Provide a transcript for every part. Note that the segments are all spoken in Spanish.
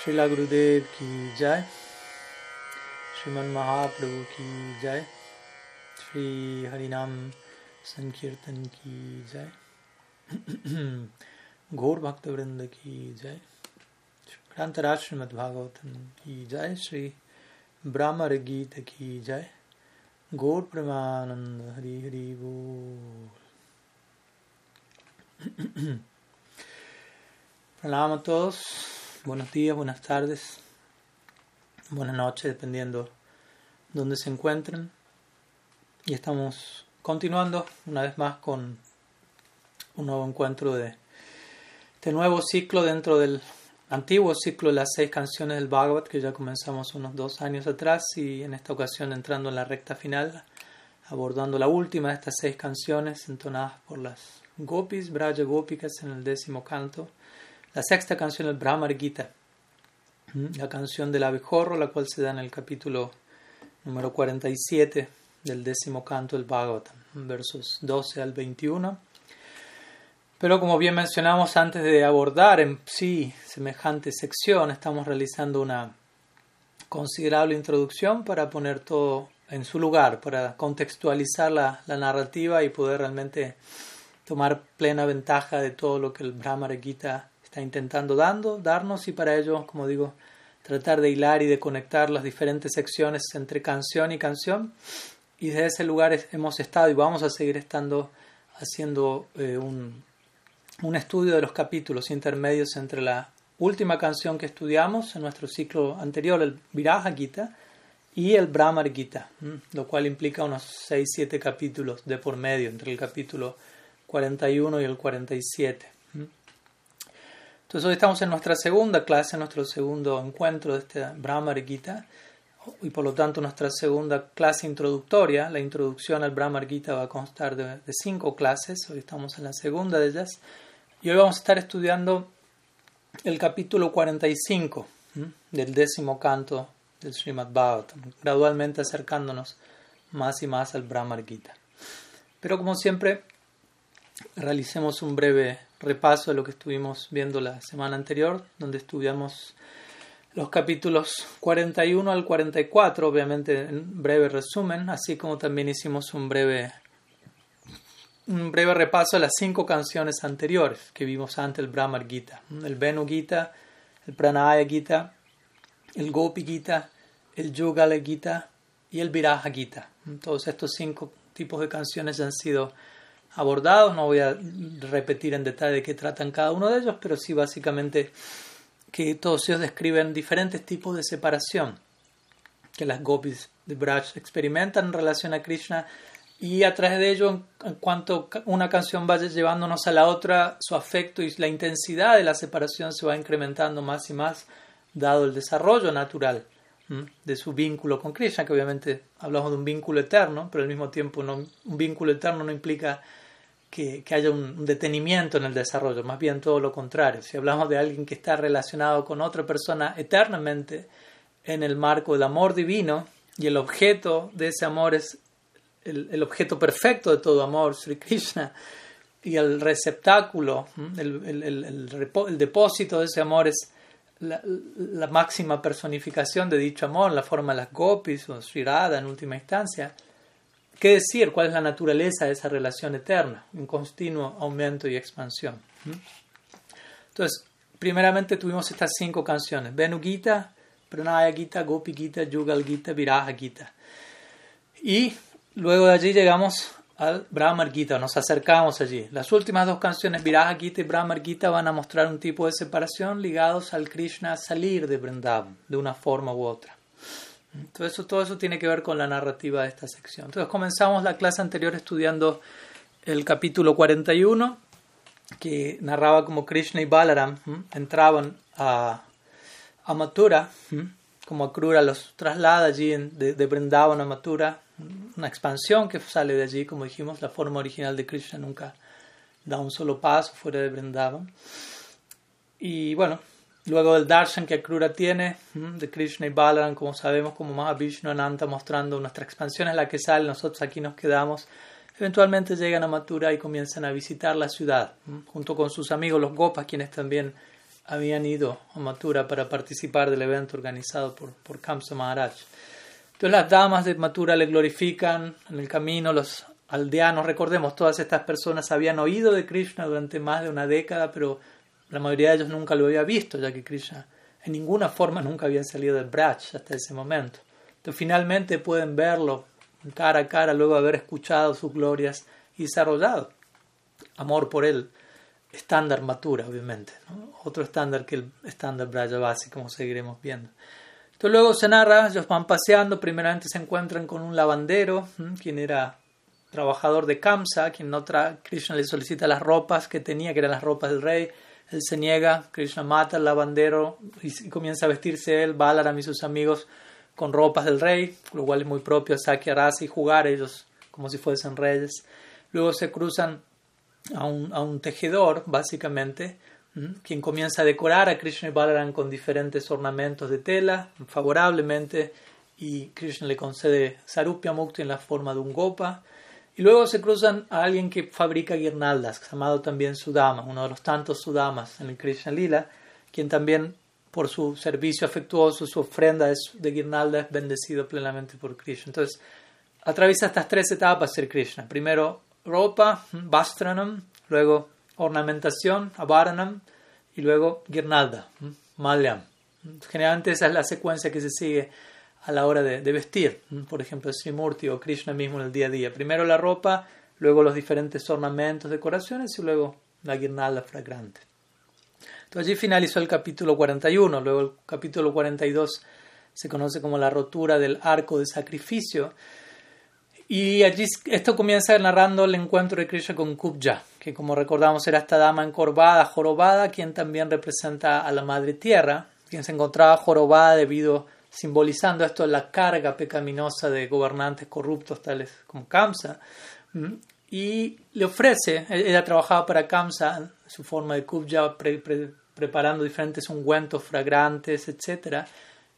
श्रीला गुरुदेव की जय। श्रीमन महाप्रभु की जय। श्री हरिनाम संकीर्तन की जय। घोर भक्तवृंद की जय। क्रांतराज भागवतम की जय। श्री ब्राह्मण गीत की जय। गौर प्रमानंद हरि हरि वो प्रणाम तो buenos días, buenas tardes, buenas noches, dependiendo dónde se encuentren. Y estamos continuando una vez más con un nuevo encuentro de este nuevo ciclo dentro del antiguo ciclo de las seis canciones del Bhagavad que ya comenzamos unos dos años atrás y en esta ocasión entrando en la recta final, abordando la última de estas seis canciones entonadas por las Gopis, Braja Gopikas en el décimo canto. La sexta canción es Brahmar Gita, la canción del abejorro, la cual se da en el capítulo número 47 del décimo canto del Bhagavatam, versos 12 al 21. Pero como bien mencionamos antes de abordar en sí semejante sección, estamos realizando una considerable introducción para poner todo en su lugar, para contextualizar la, la narrativa y poder realmente tomar plena ventaja de todo lo que el Brahmar Gita está intentando dando, darnos y para ello, como digo, tratar de hilar y de conectar las diferentes secciones entre canción y canción. Y desde ese lugar hemos estado y vamos a seguir estando haciendo eh, un, un estudio de los capítulos intermedios entre la última canción que estudiamos en nuestro ciclo anterior, el Viraja Gita, y el Brahmar Gita, lo cual implica unos 6-7 capítulos de por medio entre el capítulo 41 y el 47. Entonces hoy estamos en nuestra segunda clase, nuestro segundo encuentro de este Brahmar Gita y por lo tanto nuestra segunda clase introductoria. La introducción al Brahmar Gita va a constar de, de cinco clases, hoy estamos en la segunda de ellas y hoy vamos a estar estudiando el capítulo 45 del décimo canto del Srimad Bhagavatam, gradualmente acercándonos más y más al Brahmar Gita. Pero como siempre, realicemos un breve repaso de lo que estuvimos viendo la semana anterior, donde estudiamos los capítulos 41 al 44, obviamente en breve resumen, así como también hicimos un breve, un breve repaso de las cinco canciones anteriores que vimos antes el Brahmar Gita, el Venu Gita, el Pranaya Gita, el Gopi Gita, el Yugala Gita y el Viraja Gita. Todos estos cinco tipos de canciones han sido abordados. No voy a repetir en detalle de qué tratan cada uno de ellos, pero sí básicamente que todos ellos describen diferentes tipos de separación que las gopis de Braj experimentan en relación a Krishna y a través de ello, en cuanto una canción vaya llevándonos a la otra, su afecto y la intensidad de la separación se va incrementando más y más, dado el desarrollo natural de su vínculo con Krishna, que obviamente hablamos de un vínculo eterno, pero al mismo tiempo no, un vínculo eterno no implica que, haya un, detenimiento en el desarrollo, más bien todo lo contrario. Si hablamos de alguien que está relacionado con otra persona eternamente en el marco del amor divino y el objeto de ese amor es el, objeto perfecto de todo amor, Sri Krishna, y el receptáculo, el, depósito de ese amor es la, máxima personificación de dicho amor, la forma de las gopis o Sri Radha en última instancia. ¿Qué decir? ¿Cuál es la naturaleza de esa relación eterna? Un continuo aumento y expansión. Entonces, primeramente tuvimos estas cinco canciones: Venu Gita, Pranaya Gita, Gopi Gita, Yugal Gita, Viraja Gita. Y luego de allí llegamos al Brahmar Gita, nos acercamos allí. Las últimas dos canciones, Viraja Gita y Brahmar Gita, van a mostrar un tipo de separación ligados al Krishna salir de Vrindavan, de una forma u otra. Todo eso, todo eso tiene que ver con la narrativa de esta sección. Entonces comenzamos la clase anterior estudiando el capítulo 41, que narraba como Krishna y Balaram ¿m? entraban a, a Mathura, como Akrura los traslada allí en, de, de Vrindavan a Mathura, una expansión que sale de allí, como dijimos, la forma original de Krishna nunca da un solo paso fuera de Vrindavan. Y bueno, Luego del darshan que Akrura tiene de Krishna y Balaram, como sabemos, como Mahavishnu Ananta mostrando nuestra expansión es la que sale, nosotros aquí nos quedamos. Eventualmente llegan a Mathura y comienzan a visitar la ciudad, junto con sus amigos los Gopas, quienes también habían ido a Mathura para participar del evento organizado por, por Kamsa Maharaj. Entonces las damas de Mathura le glorifican en el camino, los aldeanos, recordemos, todas estas personas habían oído de Krishna durante más de una década, pero la mayoría de ellos nunca lo había visto, ya que Krishna en ninguna forma nunca había salido del Braj hasta ese momento. Entonces finalmente pueden verlo cara a cara luego haber escuchado sus glorias y desarrollado amor por él estándar matura, obviamente. Otro estándar que el estándar Brajavasi, como seguiremos viendo. Entonces luego se narra, ellos van paseando, primeramente se encuentran con un lavandero, quien era trabajador de Kamsa, quien no Krishna le solicita las ropas que tenía, que eran las ropas del rey. Él se niega, Krishna mata al lavandero y comienza a vestirse él, Balaram y sus amigos con ropas del rey, lo cual es muy propio a Sakya Rasa y jugar ellos como si fuesen reyes. Luego se cruzan a un, a un tejedor, básicamente, quien comienza a decorar a Krishna y Balaram con diferentes ornamentos de tela, favorablemente, y Krishna le concede Sarupya Mukti en la forma de un gopa. Y luego se cruzan a alguien que fabrica guirnaldas, llamado también Sudama, uno de los tantos Sudamas en el Krishna Lila, quien también por su servicio afectuoso, su ofrenda de guirnalda es bendecido plenamente por Krishna. Entonces, atraviesa estas tres etapas ser Krishna. Primero, ropa, vastranam, luego ornamentación, avaranam, y luego guirnalda, malyam. Generalmente esa es la secuencia que se sigue a la hora de, vestir, por ejemplo, Srimurti o Krishna mismo en el día a día. Primero la ropa, luego los diferentes ornamentos, decoraciones y luego la guirnalda fragrante. Entonces allí finalizó el capítulo 41, luego el capítulo 42 se conoce como la rotura del arco de sacrificio, y allí esto comienza narrando el encuentro de Krishna con Kubja, que como recordamos era esta dama encorvada, jorobada, quien también representa a la Madre Tierra, quien se encontraba jorobada debido, simbolizando esto la carga pecaminosa de gobernantes corruptos tales como Kamsa. Y le ofrece, ella trabajaba para Kamsa, su forma de Kubja, preparando diferentes ungüentos fragrantes, etc.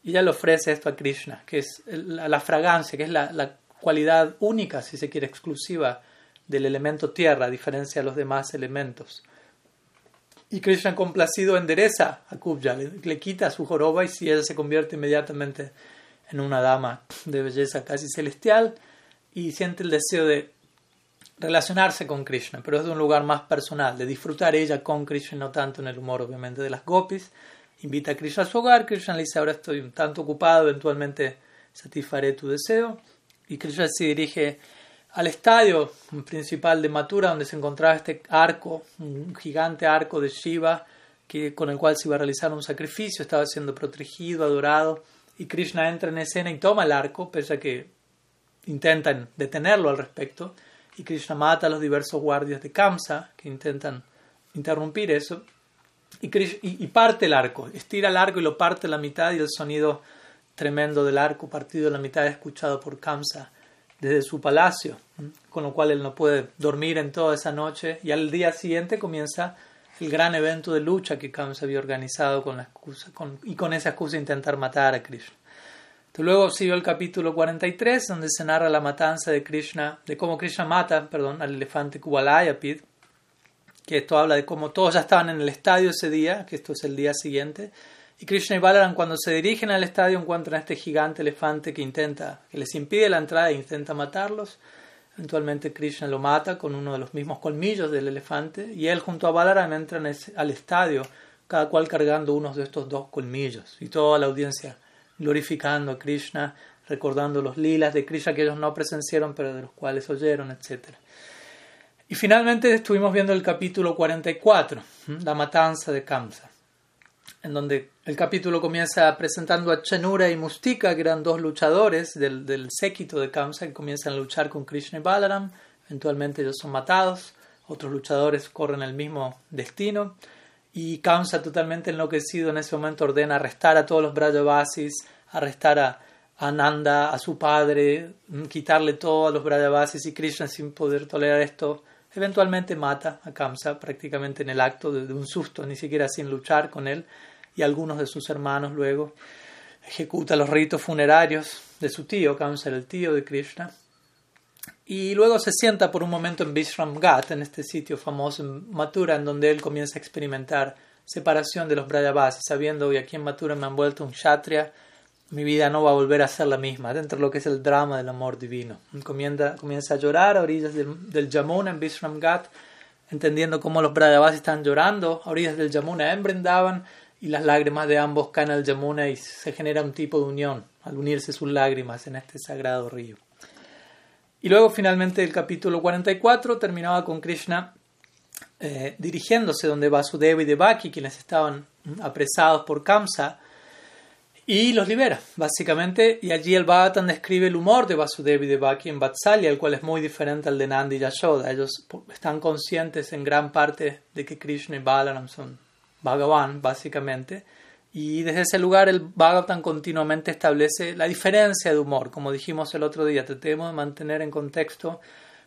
Y ella le ofrece esto a Krishna, que es la, fragancia, que es la cualidad única, si se quiere, exclusiva del elemento tierra, a diferencia de los demás elementos. Y Krishna complacido endereza a Kubja, le, quita su joroba y si ella se convierte inmediatamente en una dama de belleza casi celestial y siente el deseo de relacionarse con Krishna, pero es de un lugar más personal, de disfrutar ella con Krishna, no tanto en el humor obviamente de las gopis. Invita a Krishna a su hogar, Krishna le dice ahora estoy un tanto ocupado, eventualmente satisfaré tu deseo y Krishna se dirige al estadio principal de Mathura, donde se encontraba este arco, un gigante arco de Shiva, que, con el cual se iba a realizar un sacrificio, estaba siendo protegido, adorado, y Krishna entra en escena y toma el arco, pese a que intentan detenerlo al respecto, y Krishna mata a los diversos guardias de Kamsa, que intentan interrumpir eso, y, y parte el arco, estira el arco y lo parte a la mitad, y el sonido tremendo del arco partido en la mitad escuchado por Kamsa desde su palacio, con lo cual él no puede dormir en toda esa noche y al día siguiente comienza el gran evento de lucha que Kamsa había organizado con la excusa, y con esa excusa intentar matar a Krishna. luego siguió el capítulo 43 donde se narra la matanza de Krishna, de cómo Krishna mata, perdón, al elefante Kuvalayapid, que esto habla de cómo todos ya estaban en el estadio ese día, que esto es el día siguiente, y Krishna y Balaram cuando se dirigen al estadio encuentran a este gigante elefante que intenta, que les impide la entrada e intenta matarlos. Eventualmente Krishna lo mata con uno de los mismos colmillos del elefante y él junto a Balaram entran al estadio, cada cual cargando uno de estos dos colmillos y toda la audiencia glorificando a Krishna, recordando los lilas de Krishna que ellos no presenciaron pero de los cuales oyeron, etc. Y finalmente estuvimos viendo el capítulo 44, la matanza de Kamsa en donde el capítulo comienza presentando a Chanura y Mustika, que eran dos luchadores del, séquito de Kamsa, que comienzan a luchar con Krishna y Balaram. Eventualmente ellos son matados, otros luchadores corren el mismo destino. Y Kamsa, totalmente enloquecido en ese momento, ordena arrestar a todos los Brajavasis, arrestar a Ananda, a su padre, quitarle todo a los Brajavasis y Krishna, sin poder tolerar esto, eventualmente mata a Kamsa prácticamente en el acto de un susto, ni siquiera sin luchar con él y algunos de sus hermanos luego ejecuta los ritos funerarios de su tío, Kamsa el tío de Krishna. Y luego se sienta por un momento en Vishram Ghat, en este sitio famoso en Mathura, en donde él comienza a experimentar separación de los Brajavasis, sabiendo que aquí en Mathura me han vuelto un Kshatriya, mi vida no va a volver a ser la misma, dentro de lo que es el drama del amor divino. Comienza, comienza a llorar a orillas del, Yamuna en Vishram Ghat, entendiendo cómo los Brajavasis están llorando a orillas del Yamuna en Brindavan, y las lágrimas de ambos caen al Yamuna y se genera un tipo de unión al unirse sus lágrimas en este sagrado río. Y luego finalmente el capítulo 44 terminaba con Krishna eh, dirigiéndose donde Vasudeva y Devaki, quienes estaban apresados por Kamsa, y los libera, básicamente. Y allí el Bhagavatam describe el humor de Vasudeva y Devaki en Vatsalya, el cual es muy diferente al de Nandi y Yashoda. Ellos están conscientes en gran parte de que Krishna y Balaram son Bhagavan, básicamente. Y desde ese lugar el Bhagavatam continuamente establece la diferencia de humor. Como dijimos el otro día, tratemos de mantener en contexto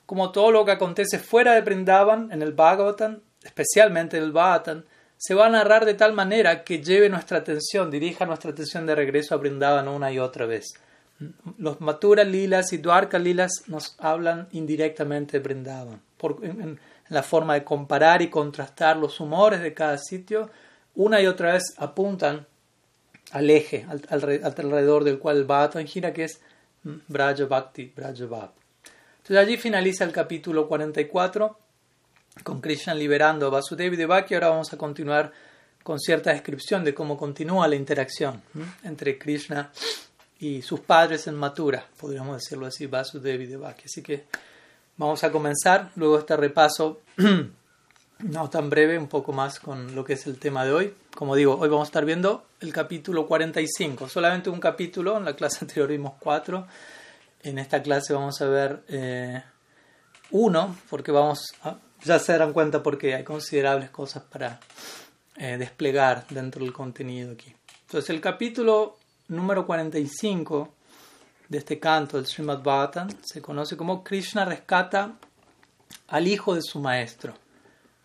como todo lo que acontece fuera de Brindavan, en el Bhagavatam, especialmente en el Bhagavatam, se va a narrar de tal manera que lleve nuestra atención, dirija nuestra atención de regreso a Brindavan una y otra vez. Los Mathura Lilas y Dwarka Lilas nos hablan indirectamente de Brindavan, por, la forma de comparar y contrastar los humores de cada sitio, una y otra vez apuntan al eje al, alrededor del cual Bhagavatam gira, que es Braja Bhakti, Braja. Entonces allí finaliza el capítulo 44 con Krishna liberando a Vasudeva y Devaki. Ahora vamos a continuar con cierta descripción de cómo continúa la interacción entre Krishna y sus padres en Mathura, podríamos decirlo así, Vasudeva y Devaki. Así que vamos a comenzar luego este repaso no tan breve, un poco más con lo que es el tema de hoy. Como digo, hoy vamos a estar viendo el capítulo 45, solamente un capítulo, en la clase anterior vimos cuatro en esta clase vamos a ver eh, uno, porque vamos ya se darán cuenta porque hay considerables cosas para eh, desplegar dentro del contenido aquí. Entonces el capítulo número 45 de este canto del Srimad Bhagavatam se conoce como Krishna rescata al hijo de su maestro.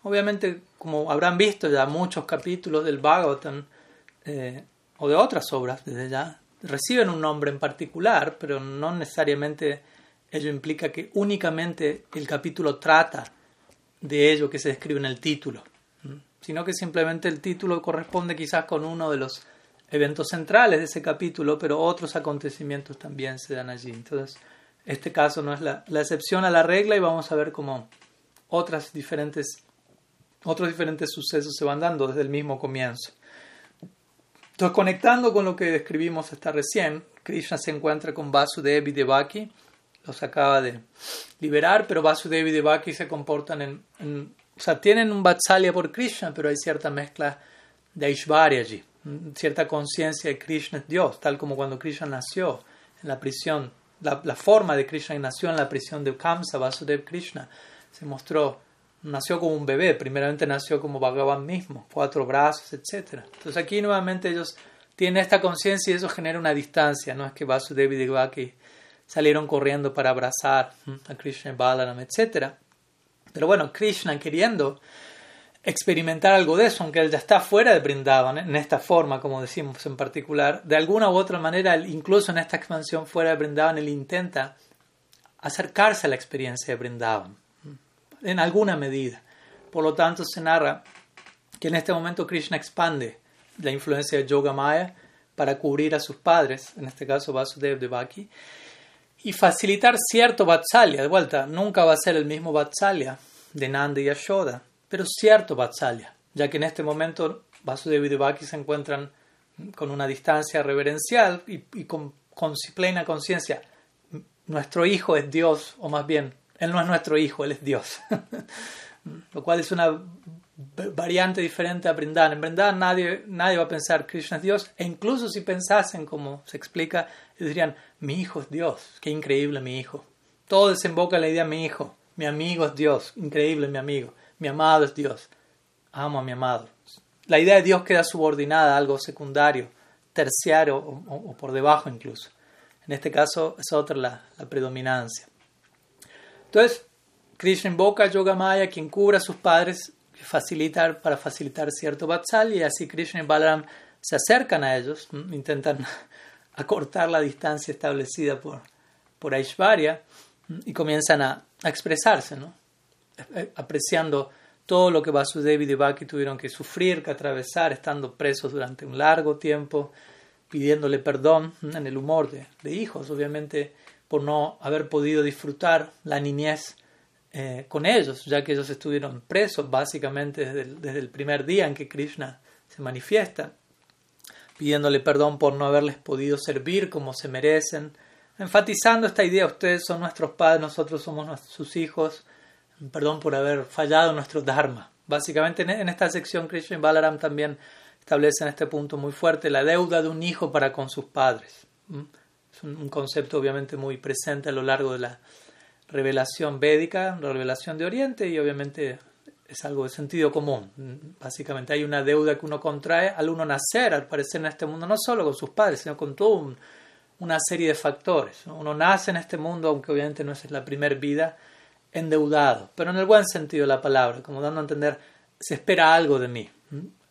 Obviamente, como habrán visto ya muchos capítulos del Bhagavatam eh, o de otras obras desde ya, reciben un nombre en particular, pero no necesariamente ello implica que únicamente el capítulo trata de ello que se describe en el título, sino que simplemente el título corresponde quizás con uno de los eventos centrales de ese capítulo, pero otros acontecimientos también se dan allí. Entonces, este caso no es la, excepción a la regla y vamos a ver cómo otras diferentes, otros diferentes sucesos se van dando desde el mismo comienzo. Entonces, conectando con lo que describimos hasta recién, Krishna se encuentra con Vasudeva y Devaki, los acaba de liberar, pero Vasudeva y Devaki se comportan en, o sea, tienen un Vatsalya por Krishna, pero hay cierta mezcla de Aishvarya allí, cierta conciencia de Krishna es Dios, tal como cuando Krishna nació en la prisión, la, forma de Krishna nació en la prisión de Kamsa, Vasudeva Krishna, se mostró nació como un bebé, primeramente nació como Bhagavan mismo, cuatro brazos, etc. Entonces aquí nuevamente ellos tienen esta conciencia y eso genera una distancia, no es que Vasudeva y Devaki salieron corriendo para abrazar a Krishna y Balaram, etc. Pero bueno, Krishna queriendo experimentar algo de eso, aunque él ya está fuera de Brindavan, en esta forma, como decimos en particular, de alguna u otra manera, incluso en esta expansión fuera de Brindavan, él intenta acercarse a la experiencia de Brindavan en alguna medida. Por lo tanto, se narra que en este momento Krishna expande la influencia de Yoga Maya para cubrir a sus padres, en este caso Vasudev Devaki, y facilitar cierto Vatsalya. De vuelta, nunca va a ser el mismo Vatsalya de Nanda y Yashoda, pero cierto Vatsalya, ya que en este momento Vasudev y Devaki se encuentran con una distancia reverencial y, con, con plena conciencia. Nuestro hijo es Dios, o más bien, él no es nuestro hijo, Él es Dios. Lo cual es una variante diferente a Brindavan. En Brindavan nadie, nadie va a pensar Krishna es Dios, e incluso si pensasen, como se explica, dirían, mi hijo es Dios, qué increíble mi hijo. Todo desemboca en la idea mi hijo, mi amigo es Dios, increíble mi amigo, mi amado es Dios, amo a mi amado. La idea de Dios queda subordinada a algo secundario, terciario o, por debajo incluso. En este caso es otra la predominancia. Entonces, Krishna invoca a Yogamaya, quien cubra a sus padres facilitar, para facilitar cierto Vatsal, y así Krishna y Balaram se acercan a ellos, intentan acortar la distancia establecida por, por Aishvarya y comienzan a, expresarse, ¿no? Apreciando todo lo que Vasudeva y Devaki tuvieron que sufrir, que atravesar, estando presos durante un largo tiempo, pidiéndole perdón en el humor de, hijos, obviamente por no haber podido disfrutar la niñez eh, con ellos, ya que ellos estuvieron presos básicamente desde el, primer día en que Krishna se manifiesta, pidiéndole perdón por no haberles podido servir como se merecen, enfatizando esta idea, ustedes son nuestros padres, nosotros somos sus hijos, perdón por haber fallado en nuestro dharma. Básicamente en esta sección Krishna y Balaram también establecen este punto muy fuerte, la deuda de un hijo para con sus padres. Es un concepto obviamente muy presente a lo largo de la revelación védica, la revelación de Oriente y obviamente es algo de sentido común. Básicamente hay una deuda que uno contrae al uno nacer, al parecer en este mundo, no solo con sus padres, sino con toda una serie de factores. Uno nace en este mundo, aunque obviamente no es la primera vida, endeudado, pero en el buen sentido de la palabra, como dando a entender, se espera algo de mí,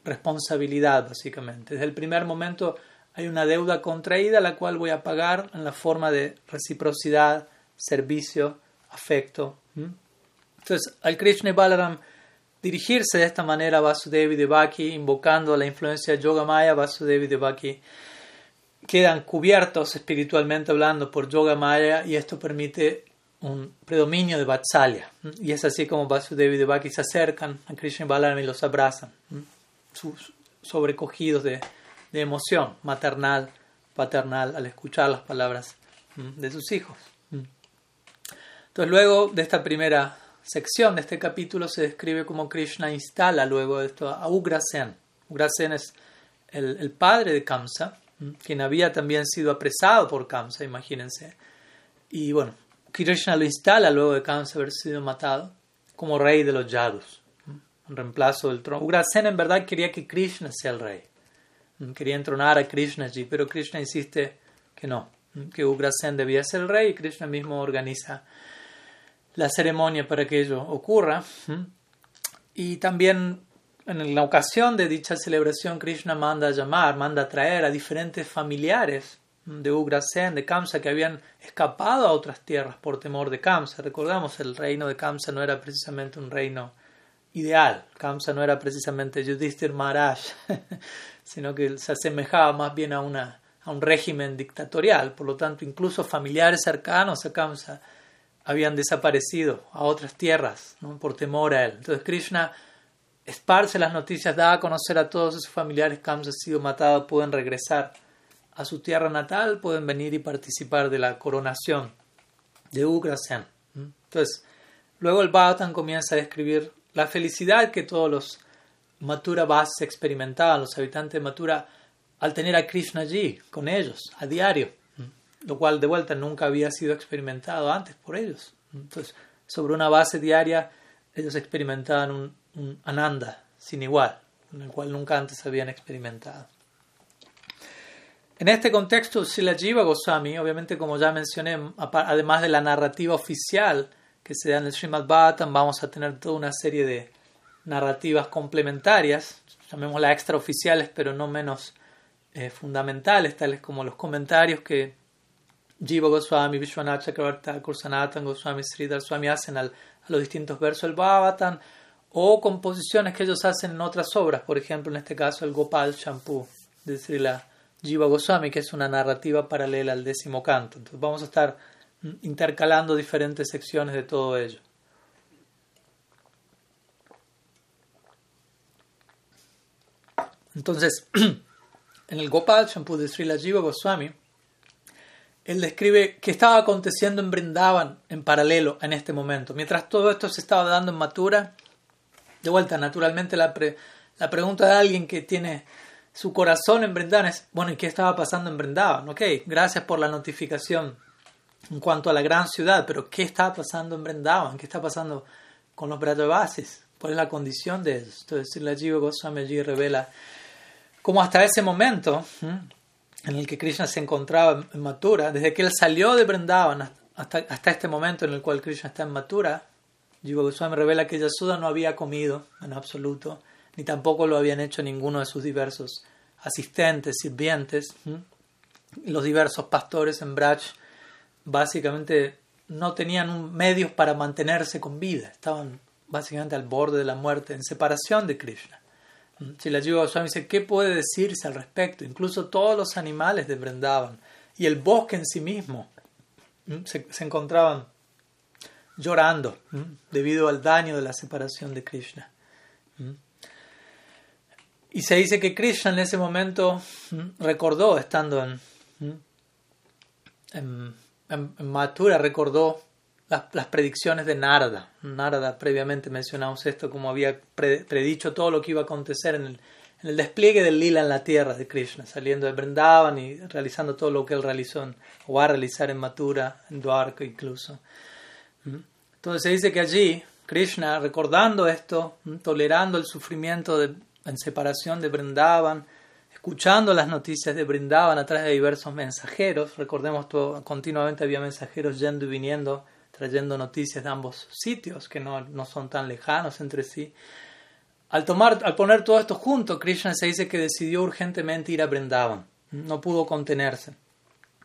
responsabilidad básicamente. Desde el primer momento hay una deuda contraída la cual voy a pagar en la forma de reciprocidad, servicio, afecto. Entonces, al Krishna y Balaram dirigirse de esta manera a Vasudevi Devaki, invocando la influencia de Yoga Maya, Vasudevi Devaki quedan cubiertos espiritualmente hablando por Yoga Maya y esto permite un predominio de Vatsalya. Y es así como Vasudevi Devaki se acercan a Krishna y Balaram y los abrazan, sobrecogidos de, emoción maternal, paternal, al escuchar las palabras de sus hijos. Entonces luego de esta primera sección de este capítulo se describe cómo Krishna instala luego esto a Ugrasen. Ugrasen es el, padre de Kamsa, quien había también sido apresado por Kamsa, imagínense. Y bueno, Krishna lo instala luego de Kamsa haber sido matado como rey de los Yadus, en reemplazo del trono. Ugrasen en verdad quería que Krishna sea el rey. Quería entronar a Krishna allí, pero Krishna insiste que no, que Ugrasen debía ser el rey y Krishna mismo organiza la ceremonia para que ello ocurra. Y también en la ocasión de dicha celebración, Krishna manda llamar, manda traer a diferentes familiares de Ugrasen, de Kamsa, que habían escapado a otras tierras por temor de Kamsa. Recordamos, el reino de Kamsa no era precisamente un reino ideal. Kamsa no era precisamente Yudhishthir Maharaj, sino que se asemejaba más bien a, una, a un régimen dictatorial. Por lo tanto, incluso familiares cercanos a Kamsa habían desaparecido a otras tierras por temor a él. Entonces Krishna esparce las noticias, da a conocer a todos sus familiares que han sido matados, pueden regresar a su tierra natal, pueden venir y participar de la coronación de Ugrasen. Entonces, luego el Bhagavatam comienza a describir la felicidad que todos los Mathura Vas experimentaban, los habitantes de Mathura, al tener a Krishna allí, con ellos, a diario lo cual de vuelta nunca había sido experimentado antes por ellos. Entonces, sobre una base diaria, ellos experimentaban un, ananda sin igual, en el cual nunca antes habían experimentado. En este contexto, Sila Jiva Goswami, obviamente como ya mencioné, además de la narrativa oficial que se da en el Srimad Bhattan, vamos a tener toda una serie de narrativas complementarias, llamémoslas extraoficiales, pero no menos eh, fundamentales, tales como los comentarios que Jiva Goswami, Vishwanath Chakravarti, Sanatan Goswami, Sridhar Swami hacen a los distintos versos del Bhavatan o composiciones que ellos hacen en otras obras, por ejemplo, en este caso el Gopal Shampoo de Srila Jiva Goswami, que es una narrativa paralela al décimo canto. Entonces vamos a estar intercalando diferentes secciones de todo ello. Entonces, en el Gopal Shampoo de Srila Jiva Goswami, él describe que estaba aconteciendo en Brindavan en paralelo en este momento. Mientras todo esto se estaba dando en Matura, de vuelta, naturalmente la pregunta de alguien que tiene su corazón en Brindavan es, bueno, ¿y qué estaba pasando en Brindavan? Ok, gracias por la notificación en cuanto a la gran ciudad, pero ¿qué está pasando en Brindavan? ¿Qué está pasando con los Brajavasis? ¿Cuál es la condición de eso? Entonces, la Jiva Goswami allí revela cómo hasta ese momento en el que Krishna se encontraba en Mathura, desde que él salió de Vrindavan hasta, hasta este momento en el cual Krishna está en Mathura, Jiva Goswami revela que Yasuda no había comido en absoluto, ni tampoco lo habían hecho ninguno de sus diversos asistentes, sirvientes. Los diversos pastores en Braj básicamente no tenían medios para mantenerse con vida, estaban básicamente al borde de la muerte, en separación de Krishna. Si la Jiva Goswami dice, ¿qué puede decirse al respecto? Incluso todos los animales de y el bosque en sí mismo se encontraban llorando debido al daño de la separación de Krishna. Y se dice que Krishna en ese momento recordó, estando en, en, en, Mathura, recordó las, predicciones de Narada. Narada, previamente mencionamos esto, como había predicho todo lo que iba a acontecer en el, en despliegue del lila en la tierra de Krishna, saliendo de Vrindavan y realizando todo lo que él realizó o va a realizar en Mathura, en Dwarka incluso. Entonces se dice que allí Krishna, recordando esto, tolerando el sufrimiento de, en separación de Vrindavan, escuchando las noticias de Brindavan a través de diversos mensajeros, recordemos que continuamente había mensajeros yendo y viniendo, trayendo noticias de ambos sitios que no, no son tan lejanos entre sí. Al, tomar, al poner todo esto junto, Krishna se dice que decidió urgentemente ir a Brindavan. No pudo contenerse.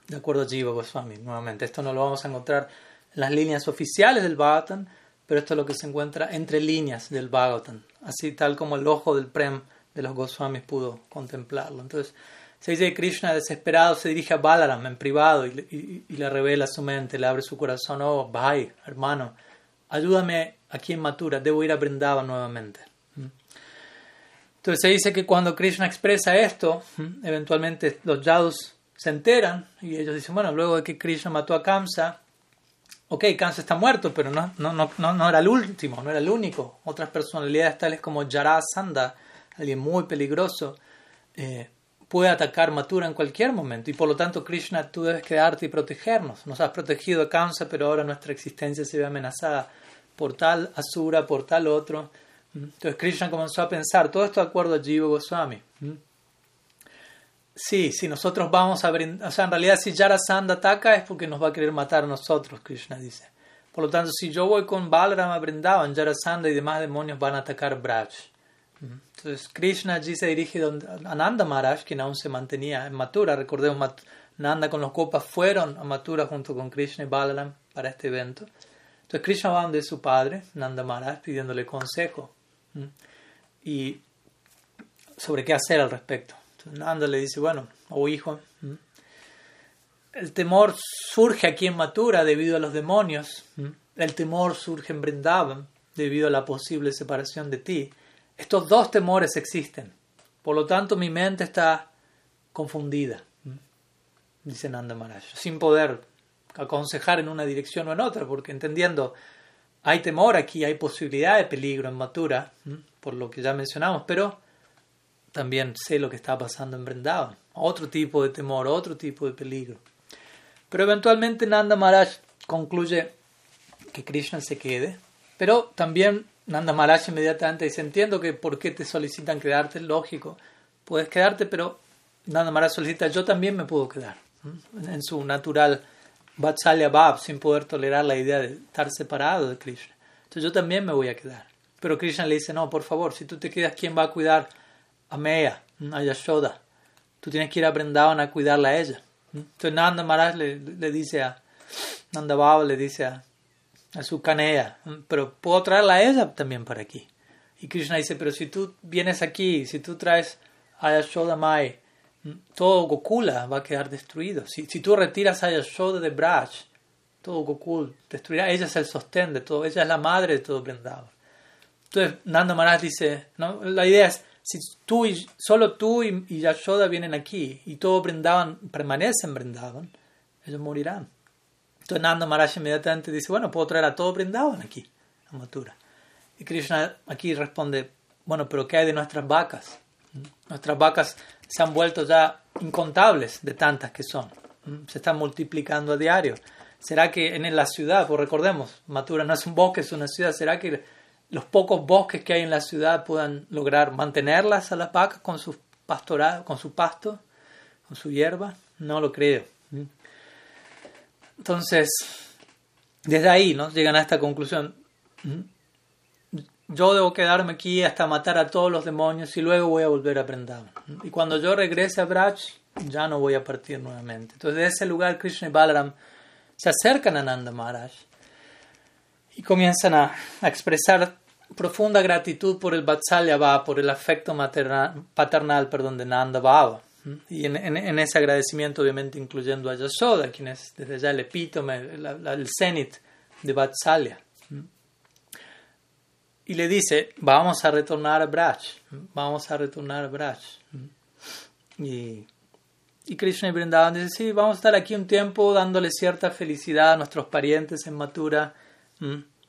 De acuerdo a Jiva Goswami, nuevamente. Esto no lo vamos a encontrar en las líneas oficiales del Bhagavatam, pero esto es lo que se encuentra entre líneas del Bhagavatam, así tal como el ojo del Prem de los Goswamis pudo contemplarlo. Entonces, se dice que Krishna desesperado se dirige a Balaram en privado y, le revela su mente, le abre su corazón, oh, bye, hermano, ayúdame aquí en Mathura, debo ir a Brindava nuevamente. Entonces se dice que cuando Krishna expresa esto, eventualmente los yadus se enteran y ellos dicen, bueno, luego de que Krishna mató a Kamsa, ok, Kamsa está muerto, pero no, no, no, no, era el último, no era el único. Otras personalidades tales como Jarasandha, alguien muy peligroso, eh, puede atacar Mathura en cualquier momento y por lo tanto Krishna tú debes quedarte y protegernos. Nos has protegido de Kamsa, pero ahora nuestra existencia se ve amenazada por tal Asura, por tal otro. Entonces Krishna comenzó a pensar, todo esto de acuerdo a Jiva Goswami. Sí, si nosotros vamos a brindar, o sea, en realidad si Jarasandha ataca es porque nos va a querer matar a nosotros, Krishna dice. Por lo tanto, si yo voy con Balaram a Brindavan, Jarasandha y demás demonios van a atacar Braj. Entonces Krishna allí se dirige a Nanda Maharaj, quien aún se mantenía en Mathura. Recordemos, Nanda con los copas fueron a Mathura junto con Krishna y Balaram para este evento. Entonces Krishna va donde su padre, Nanda Maharaj, pidiéndole consejo y sobre qué hacer al respecto. Nanda le dice, bueno, oh hijo, el temor surge aquí en Mathura debido a los demonios. El temor surge en Brindavan debido a la posible separación de ti. Estos dos temores existen. Por lo tanto, mi mente está confundida, dice Nanda Maharaj, sin poder aconsejar en una dirección o en otra, porque entendiendo, hay temor aquí, hay posibilidad de peligro en Matura, por lo que ya mencionamos, pero también sé lo que está pasando en Vrindavan, otro tipo de temor, otro tipo de peligro. Pero eventualmente Nanda Maharaj concluye que Krishna se quede, pero también Nanda Maharaj inmediatamente dice, entiendo que por qué te solicitan quedarte, lógico, puedes quedarte, pero Nanda Maharaj solicita, yo también me puedo quedar, en su natural Vatsalya Bhav, sin poder tolerar la idea de estar separado de Krishna. Entonces yo también me voy a quedar. Pero Krishna le dice, no, por favor, si tú te quedas, ¿quién va a cuidar a Meya, a Yashoda? Tú tienes que ir a Brindavan a cuidarla a ella. Entonces Nanda Maharaj le, le dice a, Nanda Baba le dice a, a su canea, pero puedo traerla a ella también para aquí. Y Krishna dice, pero si tú vienes aquí, si tú traes a Yashoda Mai, todo Gokula va a quedar destruido. Si, si tú retiras a Yashoda de Braj, todo Gokul destruirá. Ella es el sostén de todo, ella es la madre de todo Vrindavan. Entonces Nanda Maharaj dice, ¿no? la idea es, si tú y, solo tú y, Yashoda vienen aquí y todo Vrindavan permanece en Vrindavan, ellos morirán. Entonces Nanda Maharaj inmediatamente dice, bueno, puedo traer a todo Brindavan aquí, a Mathura. Y Krishna aquí responde, bueno, pero ¿qué hay de nuestras vacas? Nuestras vacas se han vuelto ya incontables de tantas que son. Se están multiplicando a diario. ¿Será que en la ciudad, pues recordemos, Mathura no es un bosque, es una ciudad, ¿será que los pocos bosques que hay en la ciudad puedan lograr mantenerlas a las vacas con su, con su pasto, con su hierba? No lo creo. Entonces, desde ahí ¿no? llegan a esta conclusión. Yo debo quedarme aquí hasta matar a todos los demonios y luego voy a volver a aprender. Y cuando yo regrese a Braj, ya no voy a partir nuevamente. Entonces, de ese lugar, Krishna y Balaram se acercan a Nanda Maharaj y comienzan a, expresar profunda gratitud por el Vatsalya va, por el afecto maternal, paternal perdón, de Nanda Baba. Y en, ese agradecimiento, obviamente, incluyendo a Yasoda, quien es desde ya el epítome, el cenit de Vatsalya. Y le dice, vamos a retornar a Braj, vamos a retornar a Braj. Y, y Krishna y Vrindavan dicen, sí, vamos a estar aquí un tiempo dándole cierta felicidad a nuestros parientes en Mathura.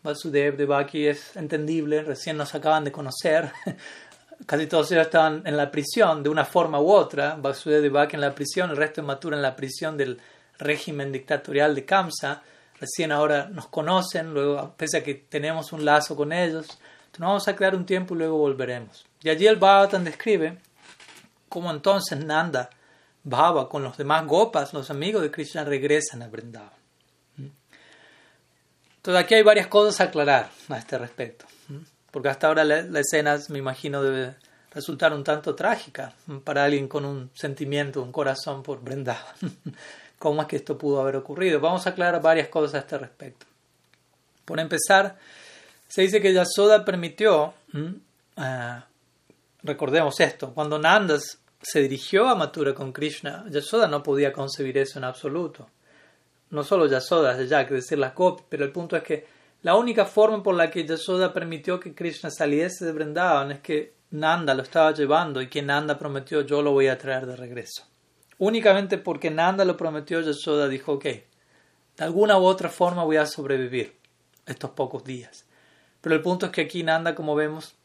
Vasudev, Devaki es entendible, recién nos acaban de conocer. Casi todos ellos estaban en la prisión de una forma u otra. Vasudev, Devaki en la prisión, el resto de Mathura en la prisión del régimen dictatorial de Kamsa. Recién ahora nos conocen, luego, pese a que tenemos un lazo con ellos, nos vamos a quedar un tiempo y luego volveremos. Y allí el Bhagavatam describe cómo entonces Nanda Bhava con los demás gopas, los amigos de Krishna, regresan a Vrindavan. Entonces aquí hay varias cosas a aclarar a este respecto, porque hasta ahora la, escena, me imagino, debe resultar un tanto trágica para alguien con un sentimiento, un corazón por Vrindavan. ¿Cómo es que esto pudo haber ocurrido? Vamos a aclarar varias cosas a este respecto. Por empezar, se dice que Yasoda permitió, ah, recordemos esto, cuando Nandas se dirigió a Mathura con Krishna, Yasoda no podía concebir eso en absoluto. No solo Yasoda, ya que decir las copias, pero el punto es que la única forma por la que Yasoda permitió que Krishna saliese de Vrindavan es que Nanda lo estaba llevando y que Nanda prometió yo lo voy a traer de regreso. Únicamente porque Nanda lo prometió, Yasoda dijo, ok, de alguna u otra forma voy a sobrevivir estos pocos días. Pero el punto es que aquí Nanda, como vemos,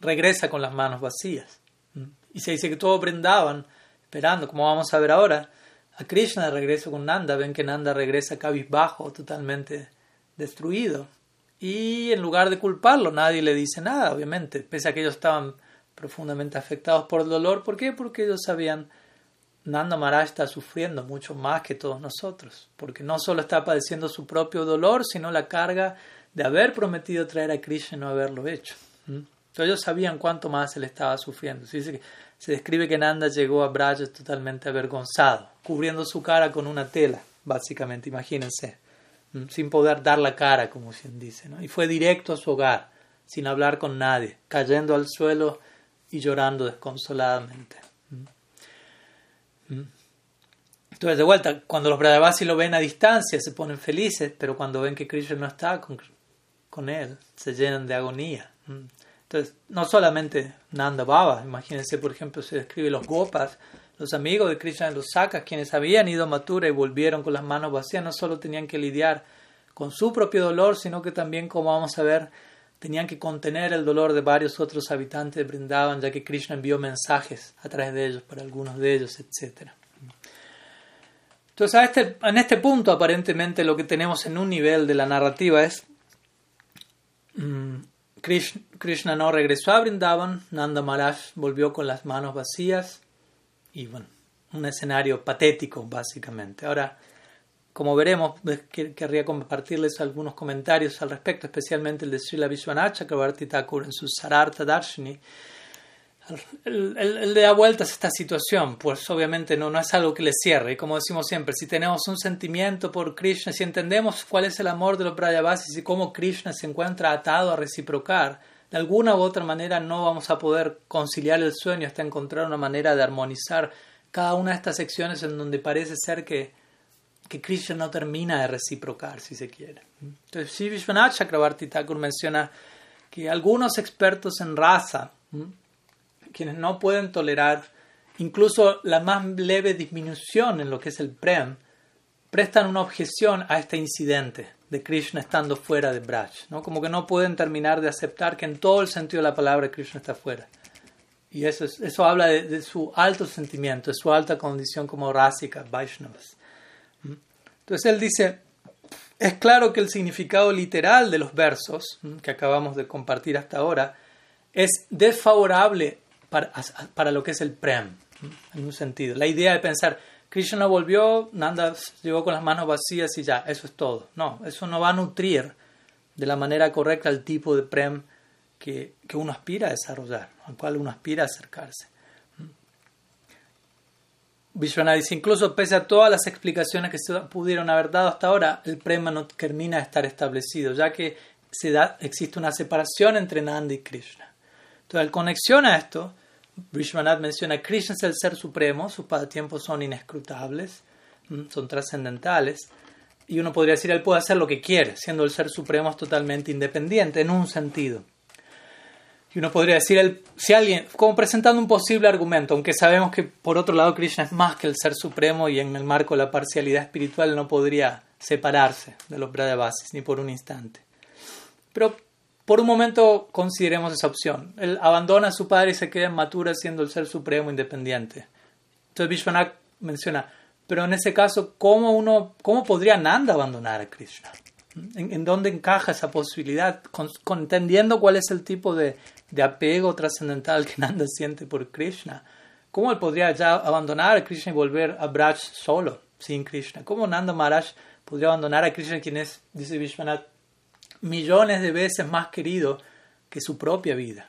regresa con las manos vacías. Y se dice que todos brindaban, esperando, como vamos a ver ahora, a Krishna de regreso con Nanda. Ven que Nanda regresa cabizbajo, totalmente destruido. Y en lugar de culparlo, nadie le dice nada, obviamente, pese a que ellos estaban profundamente afectados por el dolor. ¿Por qué? Porque ellos sabían, Nanda Maharaj está sufriendo mucho más que todos nosotros, porque no solo está padeciendo su propio dolor, sino la carga de haber prometido traer a Krishna y no haberlo hecho. Entonces ellos sabían cuánto más él estaba sufriendo. Que se describe que Nanda llegó a Braja totalmente avergonzado, cubriendo su cara con una tela, básicamente, imagínense, sin poder dar la cara, como quien dice, y fue directo a su hogar, sin hablar con nadie, cayendo al suelo y llorando desconsoladamente. Entonces, de vuelta, cuando los Brajavasi lo ven a distancia, se ponen felices, pero cuando ven que Krishna no está con, con él, se llenan de agonía. Entonces, no solamente Nanda Baba, imagínense, por ejemplo, se describe los Gopas, los amigos de Krishna, los Sakas, quienes habían ido a Mathura y volvieron con las manos vacías, no solo tenían que lidiar con su propio dolor, sino que también, como vamos a ver, tenían que contener el dolor de varios otros habitantes de Brindavan, ya que Krishna envió mensajes a través de ellos, para algunos de ellos, etc. Entonces, este, en este punto, aparentemente, lo que tenemos en un nivel de la narrativa es mm, Krishna, no regresó a Brindavan, Nanda Maharaj volvió con las manos vacías y bueno, un escenario patético básicamente. Ahora, como veremos, querría compartirles algunos comentarios al respecto, especialmente el de Srila Vishwanath Chakrabarti Thakur en su Sarartha Darshini, el, de da vueltas a esta situación, pues obviamente no, no es algo que le cierre. Y como decimos siempre, si tenemos un sentimiento por Krishna, si entendemos cuál es el amor de los Brajavasis y cómo Krishna se encuentra atado a reciprocar, de alguna u otra manera no vamos a poder conciliar el sueño hasta encontrar una manera de armonizar cada una de estas secciones en donde parece ser que, que Krishna no termina de reciprocar, si se quiere. Entonces, Chakrabarti Thakur menciona que algunos expertos en raza, quienes no pueden tolerar incluso la más leve disminución en lo que es el prem, prestan una objeción a este incidente de Krishna estando fuera de Braj, ¿no? como que no pueden terminar de aceptar que en todo el sentido de la palabra Krishna está fuera. Y eso, eso habla de, su alto sentimiento, de su alta condición como rásika, Vaishnavas. ¿Mm? Entonces él dice, es claro que el significado literal de los versos que acabamos de compartir hasta ahora es desfavorable para, lo que es el prem, en un sentido. La idea de pensar, Krishna volvió, Nanda llegó con las manos vacías y ya, eso es todo. No, eso no va a nutrir de la manera correcta el tipo de prem que, uno aspira a desarrollar, al cual uno aspira a acercarse. Vishwanath dice, incluso pese a todas las explicaciones que se pudieron haber dado hasta ahora, el prema no termina de estar establecido, ya que se da, existe una separación entre Nanda y Krishna. Entonces, en conexión esto, Vishwanath menciona Krishna es el ser supremo, sus pasatiempos son inescrutables, son trascendentales, y uno podría decir, él puede hacer lo que quiere, siendo el ser supremo es totalmente independiente, en un sentido. Y uno podría decir, si alguien, como presentando un posible argumento, aunque sabemos que por otro lado Krishna es más que el ser supremo y en el marco de la parcialidad espiritual no podría separarse de los Brajavasis ni por un instante. Pero por un momento consideremos esa opción. Él abandona a su padre y se queda en Mathura siendo el ser supremo independiente. Entonces Vishwanath menciona, pero en ese caso, ¿cómo, uno, cómo podría Nanda abandonar a Krishna? ¿En, dónde encaja esa posibilidad? Entendiendo cuál es el tipo de, de apego trascendental que Nanda siente por Krishna. ¿Cómo él podría ya abandonar a Krishna y volver a Braj solo, sin Krishna? ¿Cómo Nanda Maharaj podría abandonar a Krishna, quien es, dice Vishwanath, millones de veces más querido que su propia vida?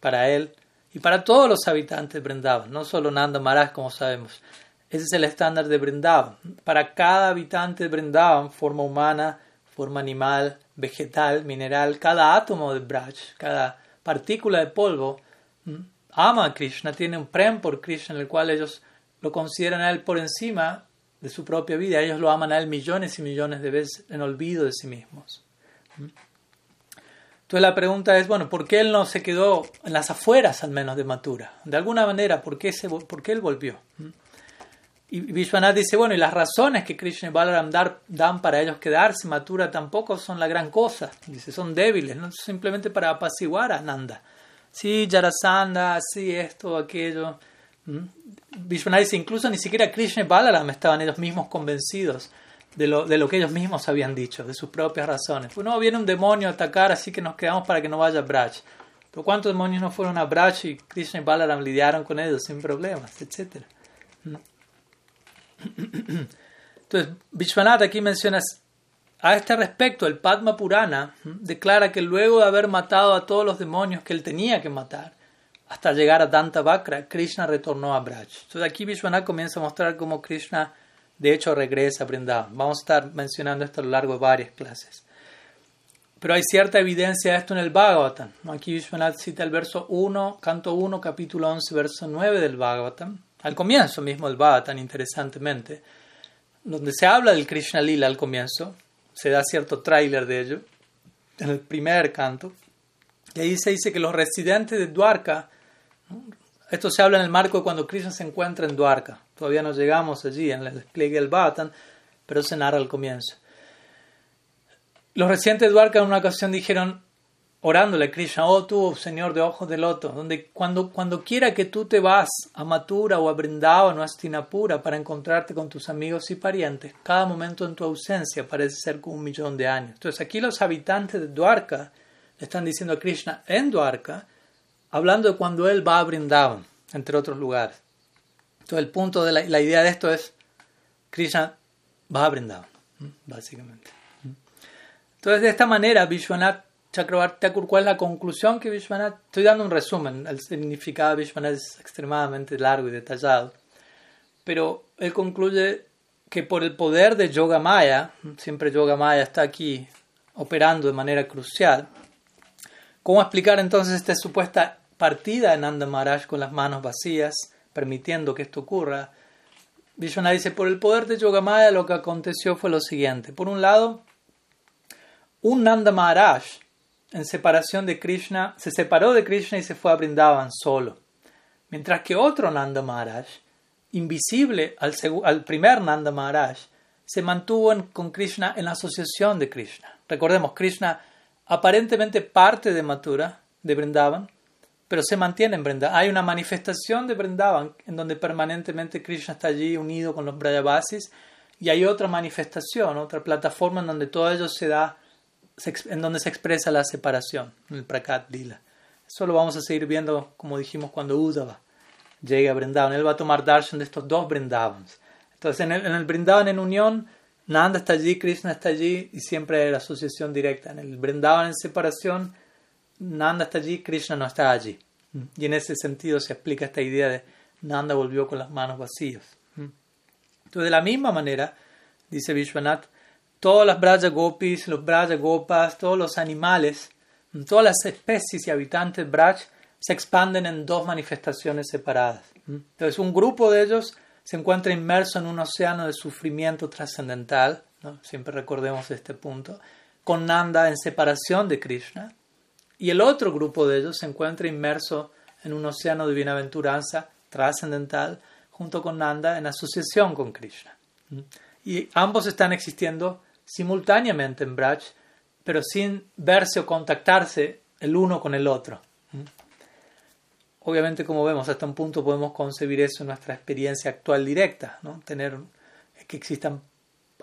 Para él y para todos los habitantes de Vrindavan, no solo Nanda Maharaj, como sabemos. Ese es el estándar de Vrindavan. Para cada habitante de Vrindavan, forma humana, forma animal, vegetal, mineral, cada átomo de Braj, cada partícula de polvo, ama a Krishna, tiene un prem por Krishna en el cual ellos lo consideran a él por encima de su propia vida. Ellos lo aman a él millones y millones de veces en olvido de sí mismos. Entonces la pregunta es, bueno, ¿por qué él no se quedó en las afueras al menos de Matura? De alguna manera, ¿por qué, él volvió? Y Vishwanath dice, bueno, y las razones que Krishna y Balaram dan para ellos quedarse Matura tampoco son la gran cosa. Dice, son débiles, no simplemente para apaciguar a Nanda. Sí, Yarasanda, sí, esto, aquello. ¿Mm? Vishwanath dice, incluso ni siquiera Krishna y Balaram estaban ellos mismos convencidos de lo, de lo que ellos mismos habían dicho, de sus propias razones. Pues no, viene un demonio a atacar, así que nos quedamos para que no vaya Braj. Pero ¿cuántos demonios no fueron a Braj y Krishna y Balaram lidiaron con ellos sin problemas, etcétera? Entonces, Vishwanath aquí menciona a este respecto, el Padma Purana declara que luego de haber matado a todos los demonios que él tenía que matar, hasta llegar a Dantavakra, Krishna retornó a Braj. Entonces aquí Vishwanath comienza a mostrar cómo Krishna de hecho regresa a Vrindavan. Vamos a estar mencionando esto a lo largo de varias clases. Pero hay cierta evidencia de esto en el Bhagavatam. Aquí Vishwanath cita el verso 1, canto 1, capítulo 11, verso 9 del Bhagavatam al comienzo mismo del tan interesantemente, donde se habla del Krishna Lila al comienzo, se da cierto tráiler de ello, en el primer canto, y ahí se dice que los residentes de Dwarka, esto se habla en el marco de cuando Krishna se encuentra en Dwarka, todavía no llegamos allí en el despliegue del Bhatan, pero se narra al comienzo. Los residentes de Dwarka en una ocasión dijeron, orándole a Krishna, oh tú, Señor de ojos de loto, donde cuando, cuando quiera que tú te vas a Mathura o a Brindavan o a Stinapura para encontrarte con tus amigos y parientes, cada momento en tu ausencia parece ser como un millón de años. Entonces aquí los habitantes de Dwarka le están diciendo a Krishna en Dwarka, hablando de cuando él va a Brindavan, entre otros lugares. Entonces el punto de la, idea de esto es, Krishna va a Brindavan, básicamente. Entonces de esta manera Vishwanath Chakrabarti ¿cuál es la conclusión que Vishwanath? Estoy dando un resumen, el significado de Vishwanath es extremadamente largo y detallado, pero él concluye que por el poder de Yoga Maya, siempre Yoga Maya está aquí operando de manera crucial, ¿cómo explicar entonces esta supuesta partida de Nanda Maharaj con las manos vacías, permitiendo que esto ocurra? Vishwanath dice, por el poder de Yoga Maya lo que aconteció fue lo siguiente. Por un lado, un Nanda Maharaj en separación de Krishna, se separó de Krishna y se fue a Brindavan solo. Mientras que otro Nanda Maharaj, invisible al, al primer Nanda Maharaj, se mantuvo con Krishna en la asociación de Krishna. Recordemos, Krishna aparentemente parte de Mathura, de Brindavan, pero se mantiene en Brindavan. Hay una manifestación de Brindavan en donde permanentemente Krishna está allí unido con los Brajavasis y hay otra manifestación, otra plataforma en donde todo ello se da en donde se expresa la separación, el Prakat Lila. Eso lo vamos a seguir viendo, como dijimos, cuando Uddhava llegue a Brindavan. Él va a tomar darshan de estos dos Brindavans. Entonces, en el, en el Brindavan en unión, Nanda está allí, Krishna está allí y siempre hay la asociación directa. En el Brindavan en separación, Nanda está allí, Krishna no está allí. Y en ese sentido se explica esta idea de Nanda volvió con las manos vacías. Entonces, de la misma manera, dice Vishwanath, todas las Braja Gopis, los Braja Gopas, todos los animales, todas las especies y habitantes Braj se expanden en dos manifestaciones separadas. Entonces, un grupo de ellos se encuentra inmerso en un océano de sufrimiento trascendental, siempre recordemos este punto, con Nanda en separación de Krishna, y el otro grupo de ellos se encuentra inmerso en un océano de bienaventuranza trascendental, junto con Nanda en asociación con Krishna. Y ambos están existiendo simultáneamente en Braj, pero sin verse o contactarse el uno con el otro. Obviamente, como vemos, hasta un punto podemos concebir eso en nuestra experiencia actual directa, ¿no? tener que existan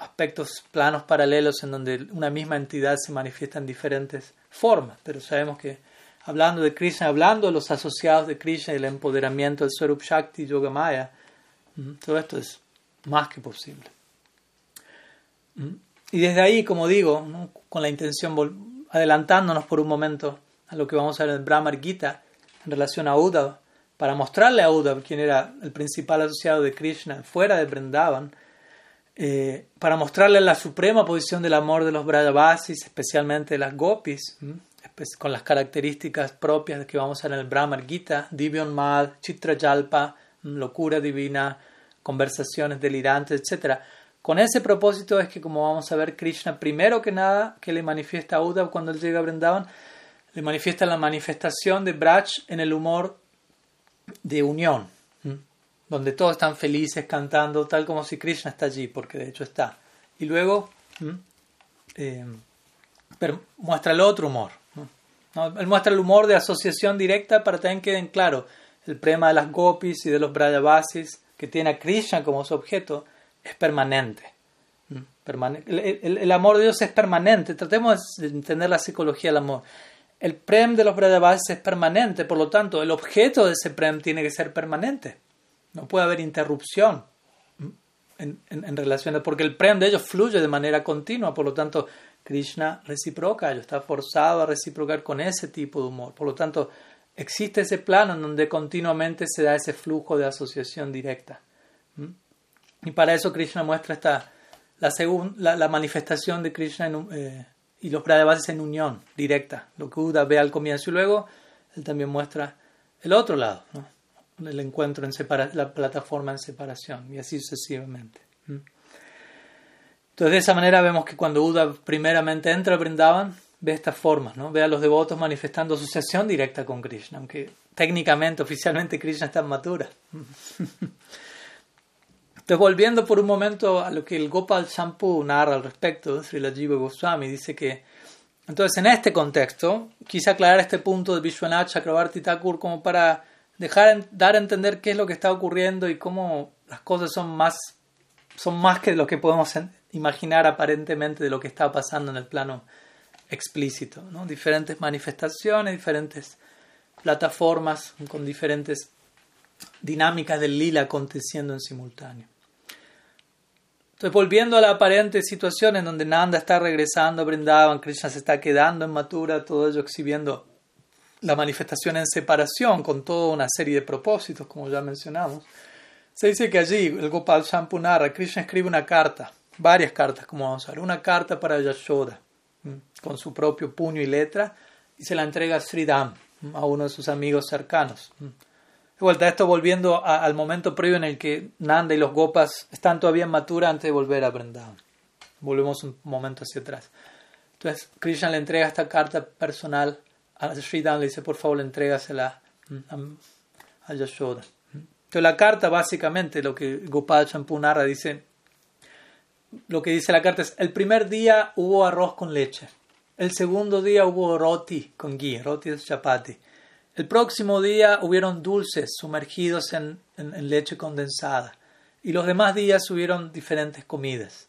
aspectos planos paralelos en donde una misma entidad se manifiesta en diferentes formas, pero sabemos que hablando de Krishna, hablando de los asociados de Krishna y el empoderamiento del Swarup Shakti Yogamaya, todo esto es más que posible. Y desde ahí, como digo, con la intención, adelantándonos por un momento a lo que vamos a ver en Brahmar Gita en relación a Uddhav, para mostrarle a Uddhav quién era el principal asociado de Krishna fuera de Vrindavan, eh, para mostrarle la suprema posición del amor de los Brajavasis, especialmente de las Gopis, con las características propias que vamos a ver en el Brahmar Gita, Divyon Mad, Chitra Jalpa, locura divina, conversaciones delirantes, etc. Con ese propósito es que, como vamos a ver, Krishna, primero que nada, que le manifiesta a Uddhav cuando él llega a Vrindavan, le manifiesta la manifestación de Braj en el humor de unión, donde todos están felices cantando, tal como si Krishna está allí, porque de hecho está. Y luego eh, muestra el otro humor. Él muestra el humor de asociación directa para que también queden claro el prema de las gopis y de los brajavasis, que tiene a Krishna como su objeto, es permanente. el, amor de Dios es permanente. Tratemos de entender la psicología del amor. El prem de los Brajavasis es permanente, por lo tanto, el objeto de ese prem tiene que ser permanente. No puede haber interrupción en, en, relación, porque el prem de ellos fluye de manera continua, por lo tanto, Krishna reciproca, ellos está forzado a reciprocar con ese tipo de humor. Por lo tanto, existe ese plano en donde continuamente se da ese flujo de asociación directa. Y para eso Krishna muestra esta, la, la, manifestación de Krishna eh, y los Brahmabasis en unión directa, lo que Uda ve al comienzo y luego él también muestra el otro lado, el encuentro en la plataforma en separación y así sucesivamente. Entonces de esa manera vemos que cuando Uda primeramente entra a Brindavan, ve estas formas, ¿no? ve a los devotos manifestando asociación directa con Krishna, aunque técnicamente, oficialmente Krishna está en Mathura. Entonces, volviendo por un momento a lo que el Gopal Champu narra al respecto, Sri Jiva Goswami dice que, entonces en este contexto, quise aclarar este punto de Vishwanath Chakrabarti Thakur como para dejar, dar a entender qué es lo que está ocurriendo y cómo las cosas son más, son más que lo que podemos imaginar aparentemente de lo que está pasando en el plano explícito. ¿no? Diferentes manifestaciones, diferentes plataformas con diferentes dinámicas del lila aconteciendo en simultáneo. Entonces, volviendo a la aparente situación en donde Nanda está regresando a Brindavan, Krishna se está quedando en Mathura, todo ello exhibiendo la manifestación en separación con toda una serie de propósitos, como ya mencionamos. Se dice que allí el Gopal Shampunara, Krishna escribe una carta, varias cartas, como vamos a ver, una carta para Yashoda, con su propio puño y letra, y se la entrega a Sridham, a uno de sus amigos cercanos vuelta, esto volviendo al momento previo en el que Nanda y los Gopas están todavía en Matura antes de volver a Vrindavan. Volvemos un momento hacia atrás. Entonces, Krishna le entrega esta carta personal a Sridham, le dice, por favor, le entregasela a, Yashoda. Entonces, la carta, básicamente, lo que Gopal Champunara dice, lo que dice la carta es, el primer día hubo arroz con leche. El segundo día hubo roti con ghee, roti es chapati. El próximo día hubieron dulces sumergidos en, leche condensada y los demás días hubieron diferentes comidas.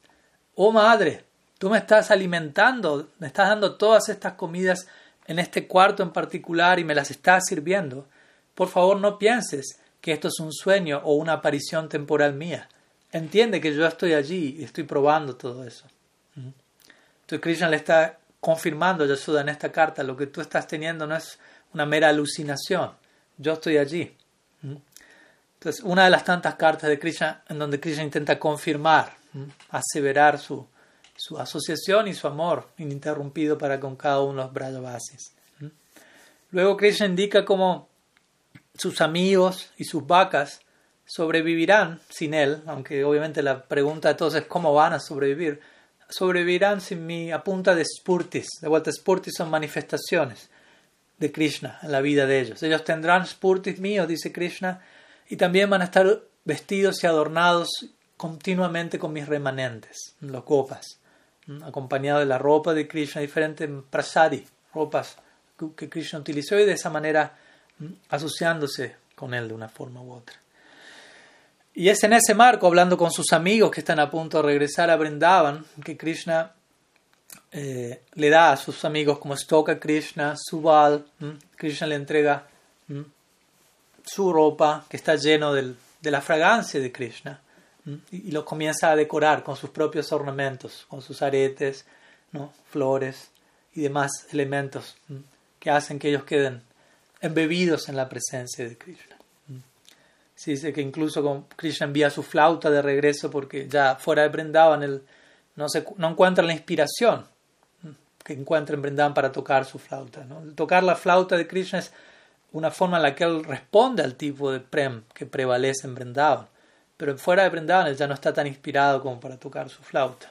Oh madre, tú me estás alimentando, me estás dando todas estas comidas en este cuarto en particular y me las estás sirviendo. Por favor no pienses que esto es un sueño o una aparición temporal mía. Entiende que yo estoy allí y estoy probando todo eso. Entonces Krishna le está confirmando a Yasuda en esta carta, lo que tú estás teniendo no es una mera alucinación. Yo estoy allí. Entonces, una de las tantas cartas de Krishna en donde Krishna intenta confirmar, aseverar su su asociación y su amor ininterrumpido para con cada uno de los Brajavasis. Luego Krishna indica cómo sus amigos y sus vacas sobrevivirán sin él, aunque obviamente la pregunta todos es cómo van a sobrevivir, sobrevivirán sin mí a punta de spurtis. De vuelta, spurtis son manifestaciones de Krishna en la vida de ellos. Ellos tendrán spurtis míos, dice Krishna, y también van a estar vestidos y adornados continuamente con mis remanentes, los gopas, acompañado de la ropa de Krishna, diferentes prasadi, ropas que Krishna utilizó y de esa manera asociándose con él de una forma u otra. Y es en ese marco, hablando con sus amigos que están a punto de regresar a Brindavan, que Krishna eh, le da a sus amigos como Stoka Krishna, Subal, Krishna le entrega su ropa que está lleno de la fragancia de Krishna y, lo comienza a decorar con sus propios ornamentos, con sus aretes, ¿no? flores y demás elementos que hacen que ellos queden embebidos en la presencia de Krishna. Se dice que incluso Krishna envía su flauta de regreso porque ya fuera de Brindavan él no, se, no encuentra la inspiración que encuentra en Brindavan para tocar su flauta. Tocar la flauta de Krishna es una forma en la que él responde al tipo de prem que prevalece en Brindavan. Pero fuera de Brindavan ya no está tan inspirado como para tocar su flauta.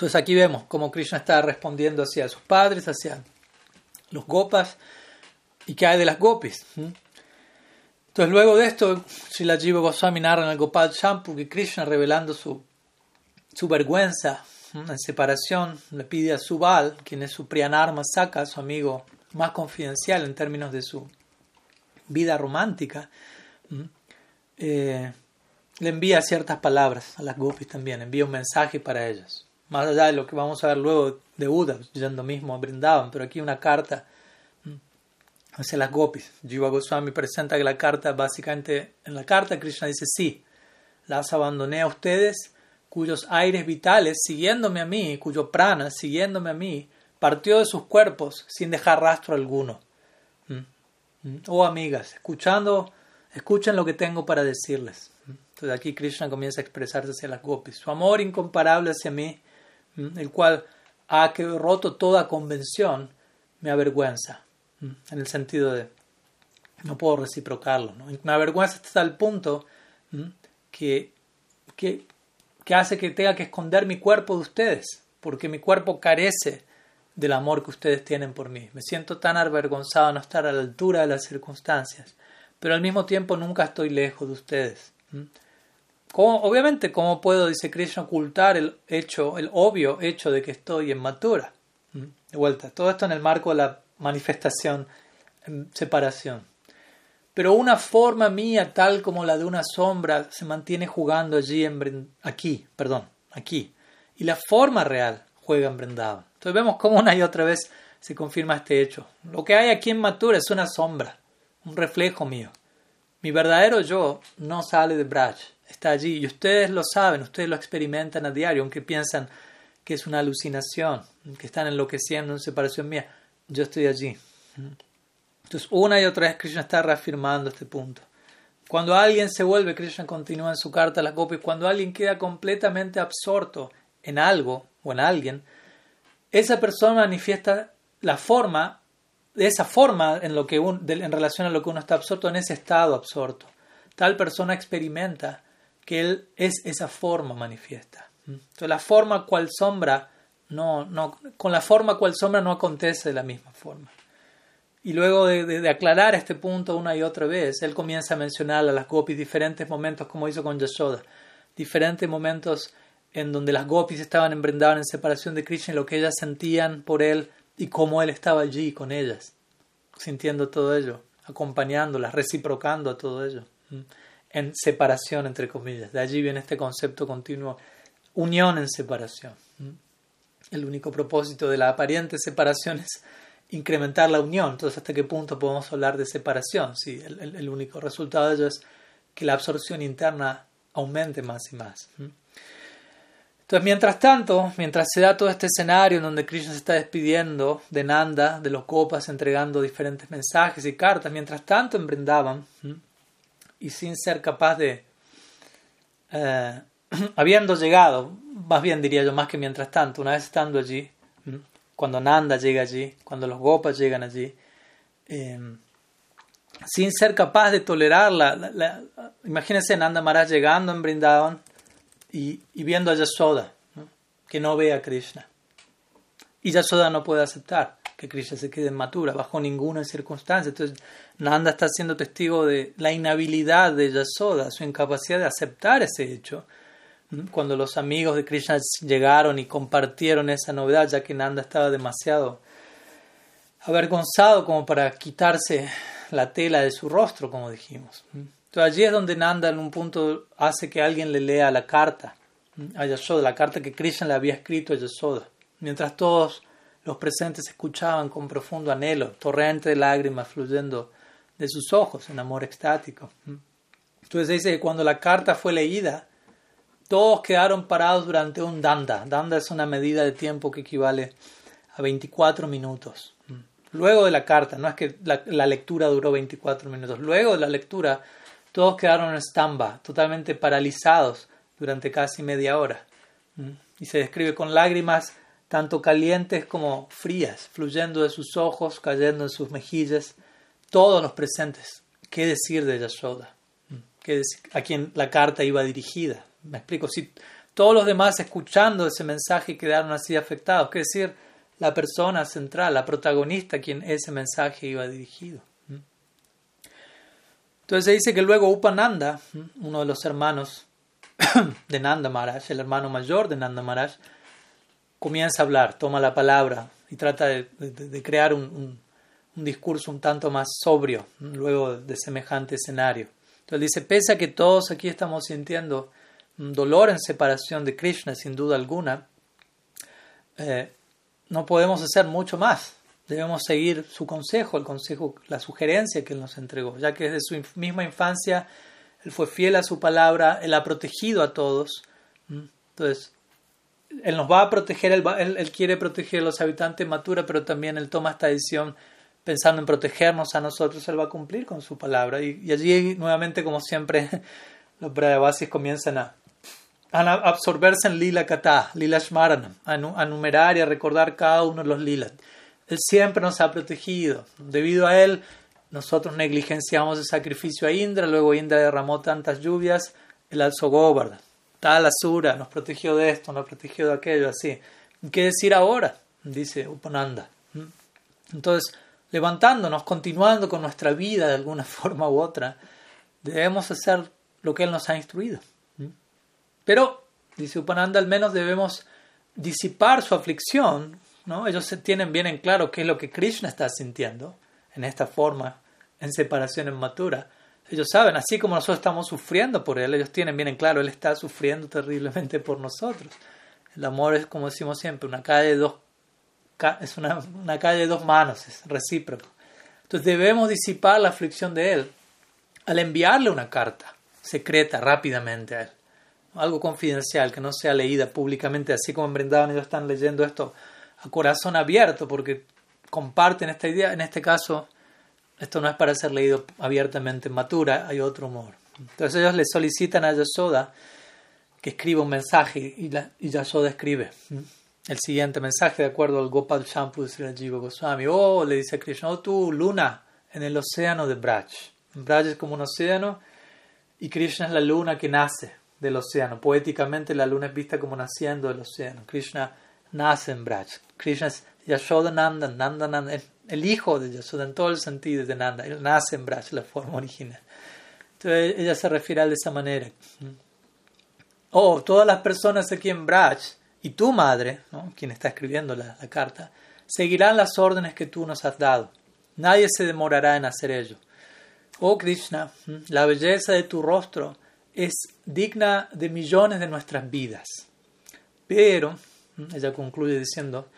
Entonces aquí vemos cómo Krishna está respondiendo hacia sus padres, hacia los gopas y qué hay de las gopis. Entonces luego de esto, Srila Jiva Goswami narra en el Gopal Champu que Krishna revelando su, su vergüenza en separación le pide a Subal, quien es su Priyanarma Saka, su amigo más confidencial en términos de su vida romántica, eh, le envía ciertas palabras a las gopis también, envía un mensaje para ellas. Más allá de lo que vamos a ver luego de Buda, yendo mismo a Brindavan, pero aquí una carta hacia las gopis. Jiva Goswami presenta que la carta, básicamente, en la carta Krishna dice, sí, las abandoné a ustedes, cuyos aires vitales, siguiéndome a mí, cuyo prana, siguiéndome a mí, partió de sus cuerpos sin dejar rastro alguno. ¿Mm? ¿Mm? Oh amigas, escuchando, escuchen lo que tengo para decirles. ¿Mm? Entonces aquí Krishna comienza a expresarse hacia las gopis. Su amor incomparable hacia mí el cual ha roto toda convención, me avergüenza, en el sentido de no puedo reciprocarlo. Me avergüenza hasta el punto que, que, que hace que tenga que esconder mi cuerpo de ustedes, porque mi cuerpo carece del amor que ustedes tienen por mí. Me siento tan avergonzado de no estar a la altura de las circunstancias, pero al mismo tiempo nunca estoy lejos de ustedes obviamente, ¿cómo puedo, dice Krishna, ocultar el hecho, el obvio hecho de que estoy en matura? De vuelta, todo esto en el marco de la manifestación, en separación. Pero una forma mía, tal como la de una sombra, se mantiene jugando allí, aquí, perdón, aquí. Y la forma real Entonces vemos cómo una y otra vez se confirma este hecho. Lo que hay aquí en Matura es una sombra, un reflejo mío. Mi verdadero yo no sale de Braj está allí y ustedes lo saben, ustedes lo experimentan a diario, aunque piensan que es una alucinación, que están enloqueciendo en separación mía, yo estoy allí. Entonces, una y otra vez Krishna está reafirmando este punto. Cuando alguien se vuelve, Krishna continúa en su carta a la copia, cuando alguien queda completamente absorto en algo o en alguien, esa persona manifiesta la forma, de esa forma en, lo que en relación a lo que uno está absorto, en ese estado absorto. Tal persona experimenta que Él es esa forma manifiesta. Entonces, la forma cual sombra, no, no, con la forma cual sombra no acontece de la misma forma. Y luego de, aclarar este punto una y otra vez, él comienza a mencionar a las gopis diferentes momentos, como hizo con Yashoda, diferentes momentos en donde las gopis estaban embrendadas en separación de Krishna lo que ellas sentían por él y cómo él estaba allí con ellas, sintiendo todo ello, acompañándolas, reciprocando a todo ello en separación, entre comillas. De allí viene este concepto continuo, unión en separación. El único propósito de la aparente separación es incrementar la unión. Entonces, ¿hasta qué punto podemos hablar de separación? Sí, el, único resultado de ello es que la absorción interna aumente más y más. Entonces, mientras tanto, mientras se da todo este escenario en donde Krishna se está despidiendo de Nanda, de los copas, entregando diferentes mensajes y cartas, mientras tanto en Brindavan, y sin ser capaz de eh, habiendo llegado, más bien diría yo, más que mientras tanto, una vez estando allí, cuando Nanda llega allí, cuando los Gopas llegan allí, em, sin ser capaz de tolerar la, imagínense Nanda Maharaj llegando en Brindavan y, viendo a Yasoda, que no ve a Krishna. Y Yasoda no puede aceptar que Krishna se quede en matura bajo ninguna circunstancia. Entonces Nanda está siendo testigo de la inhabilidad de Yasoda, su incapacidad de aceptar ese hecho cuando los amigos de Krishna llegaron y compartieron esa novedad, ya que Nanda estaba demasiado avergonzado como para quitarse la tela de su rostro, como dijimos. Entonces allí es donde Nanda en un punto hace que alguien le lea la carta a Yashoda, la carta que Krishna le había escrito a Yashoda, mientras todos los presentes escuchaban con profundo anhelo, torrente de lágrimas fluyendo de sus ojos en amor extático. Entonces dice que cuando la carta fue leída, todos quedaron parados durante un danda. Danda es una medida de tiempo que equivale a 24 minutos. Luego de la carta, no es que la, lectura duró 24 minutos, luego de la lectura todos quedaron en stamba, totalmente paralizados durante casi media hora. Y se describe con lágrimas tanto calientes como frías, fluyendo de sus ojos, cayendo en sus mejillas, todos los presentes. ¿Qué decir de Yashoda? a quien la carta iba dirigida. Me explico, si todos los demás escuchando ese mensaje quedaron así afectados, ¿qué decir? La persona central, la protagonista a quien ese mensaje iba dirigido. Entonces se dice que luego Upananda, uno de los hermanos de Nanda Maharaj, el hermano mayor de Nanda Maharaj, comienza a hablar, toma la palabra y trata de, crear un, discurso un tanto más sobrio luego de semejante escenario. Entonces dice, pese a que todos aquí estamos sintiendo dolor en separación de Krishna, sin duda alguna, eh, no podemos hacer mucho más. Debemos seguir su consejo, el consejo, la sugerencia que él nos entregó, ya que desde su misma infancia él fue fiel a su palabra, él ha protegido a todos. Entonces, él nos va a proteger, él, quiere proteger a los habitantes Matura, pero también él toma esta decisión pensando en protegernos a nosotros, él va a cumplir con su palabra. Y, allí, nuevamente, como siempre, los Brahavasis comienzan a, a absorberse en lila kata, lila shmaranam, a, numerar y a recordar cada uno de los lilas. Él siempre nos ha protegido. Debido a él, nosotros negligenciamos el sacrificio a Indra, luego Indra derramó tantas lluvias, el alzo Govardhan. Tal Asura nos protegió de esto, nos protegió de aquello, así. ¿Qué decir ahora? Dice Upananda. Entonces, levantándonos, continuando con nuestra vida de alguna forma u otra, debemos hacer lo que Él nos ha instruido. Pero, dice Upananda, al menos debemos disipar su aflicción. ¿No? Ellos tienen bien en claro qué es lo que Krishna está sintiendo en esta forma, en separación en matura. Ellos saben, así como nosotros estamos sufriendo por Él, ellos tienen bien en claro, Él está sufriendo terriblemente por nosotros. El amor es, como decimos siempre, una calle de dos, es una, calle de dos manos, es recíproco. Entonces debemos disipar la aflicción de Él al enviarle una carta secreta rápidamente a Él algo confidencial, que no sea leída públicamente, así como en Brindavan ellos están leyendo esto a corazón abierto, porque comparten esta idea. En este caso, esto no es para ser leído abiertamente en Matura, hay otro humor. Entonces ellos le solicitan a Yasoda que escriba un mensaje y, la, y Yasoda escribe el siguiente mensaje de acuerdo al Gopal Shampu de Sri Goswami. Oh, le dice Krishna, oh tú, luna, en el océano de Braj. Braj es como un océano y Krishna es la luna que nace del océano. Poéticamente la luna es vista como naciendo del océano. Krishna nace en Braj. Krishna es Yashodananda, Nanda, Nanda, el hijo de Yashoda en todo el sentido de Nanda. Él nace en Braj, la forma original. Entonces ella se refiere a él de esa manera. Oh, todas las personas aquí en Braj y tu madre, ¿no? quien está escribiendo la, la carta, seguirán las órdenes que tú nos has dado. Nadie se demorará en hacer ello. Oh Krishna, la belleza de tu rostro es digna de millones de nuestras vidas. Pero, ella concluye diciendo,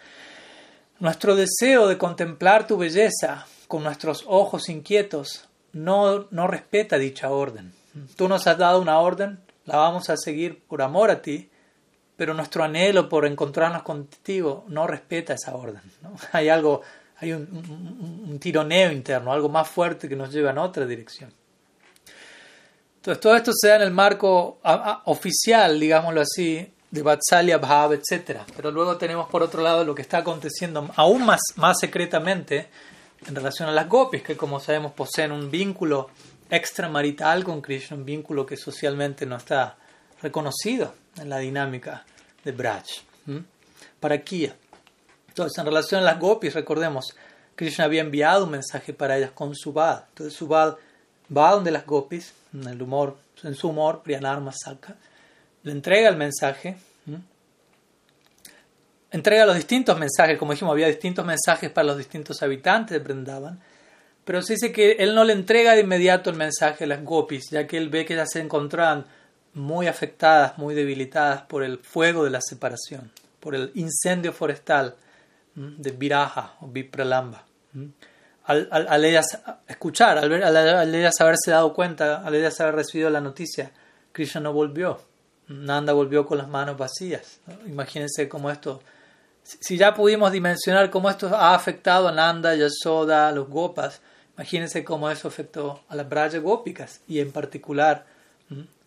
nuestro deseo de contemplar tu belleza con nuestros ojos inquietos no, no respeta dicha orden. Tú nos has dado una orden, la vamos a seguir por amor a ti, pero nuestro anhelo por encontrarnos contigo no respeta esa orden. Hay algo, hay un, tironeo interno, algo más fuerte que nos lleva en otra dirección. Entonces todo esto se da en el marco oficial, digámoslo así, de Vatsalya Bhav, etc. Pero luego tenemos por otro lado lo que está aconteciendo aún más, más secretamente en relación a las gopis, que como sabemos poseen un vínculo extramarital con Krishna, un vínculo que socialmente no está reconocido en la dinámica de Braj. Para Kia. Entonces, en relación a las gopis, recordemos, Krishna había enviado un mensaje para ellas con Subal. Entonces, Subal va donde las gopis, en, el humor, en su humor, Priyanarma Saka, le entrega el mensaje, entrega los distintos mensajes, como dijimos, había distintos mensajes para los distintos habitantes de Brindavan, pero se dice que él no le entrega de inmediato el mensaje a las gopis, ya que él ve que ellas se encontraban muy afectadas, muy debilitadas por el fuego de la separación, por el incendio forestal de Viraja o Vipralamba. Al, al, ellas escuchar, al, ver, al, ellas haberse dado cuenta, al ellas haber recibido la noticia, Krishna no volvió. Nanda volvió con las manos vacías. Imagínense cómo esto, si ya pudimos dimensionar cómo esto ha afectado a Nanda, Yasoda, a los Gopas, imagínense cómo eso afectó a las Braja Gópicas y en particular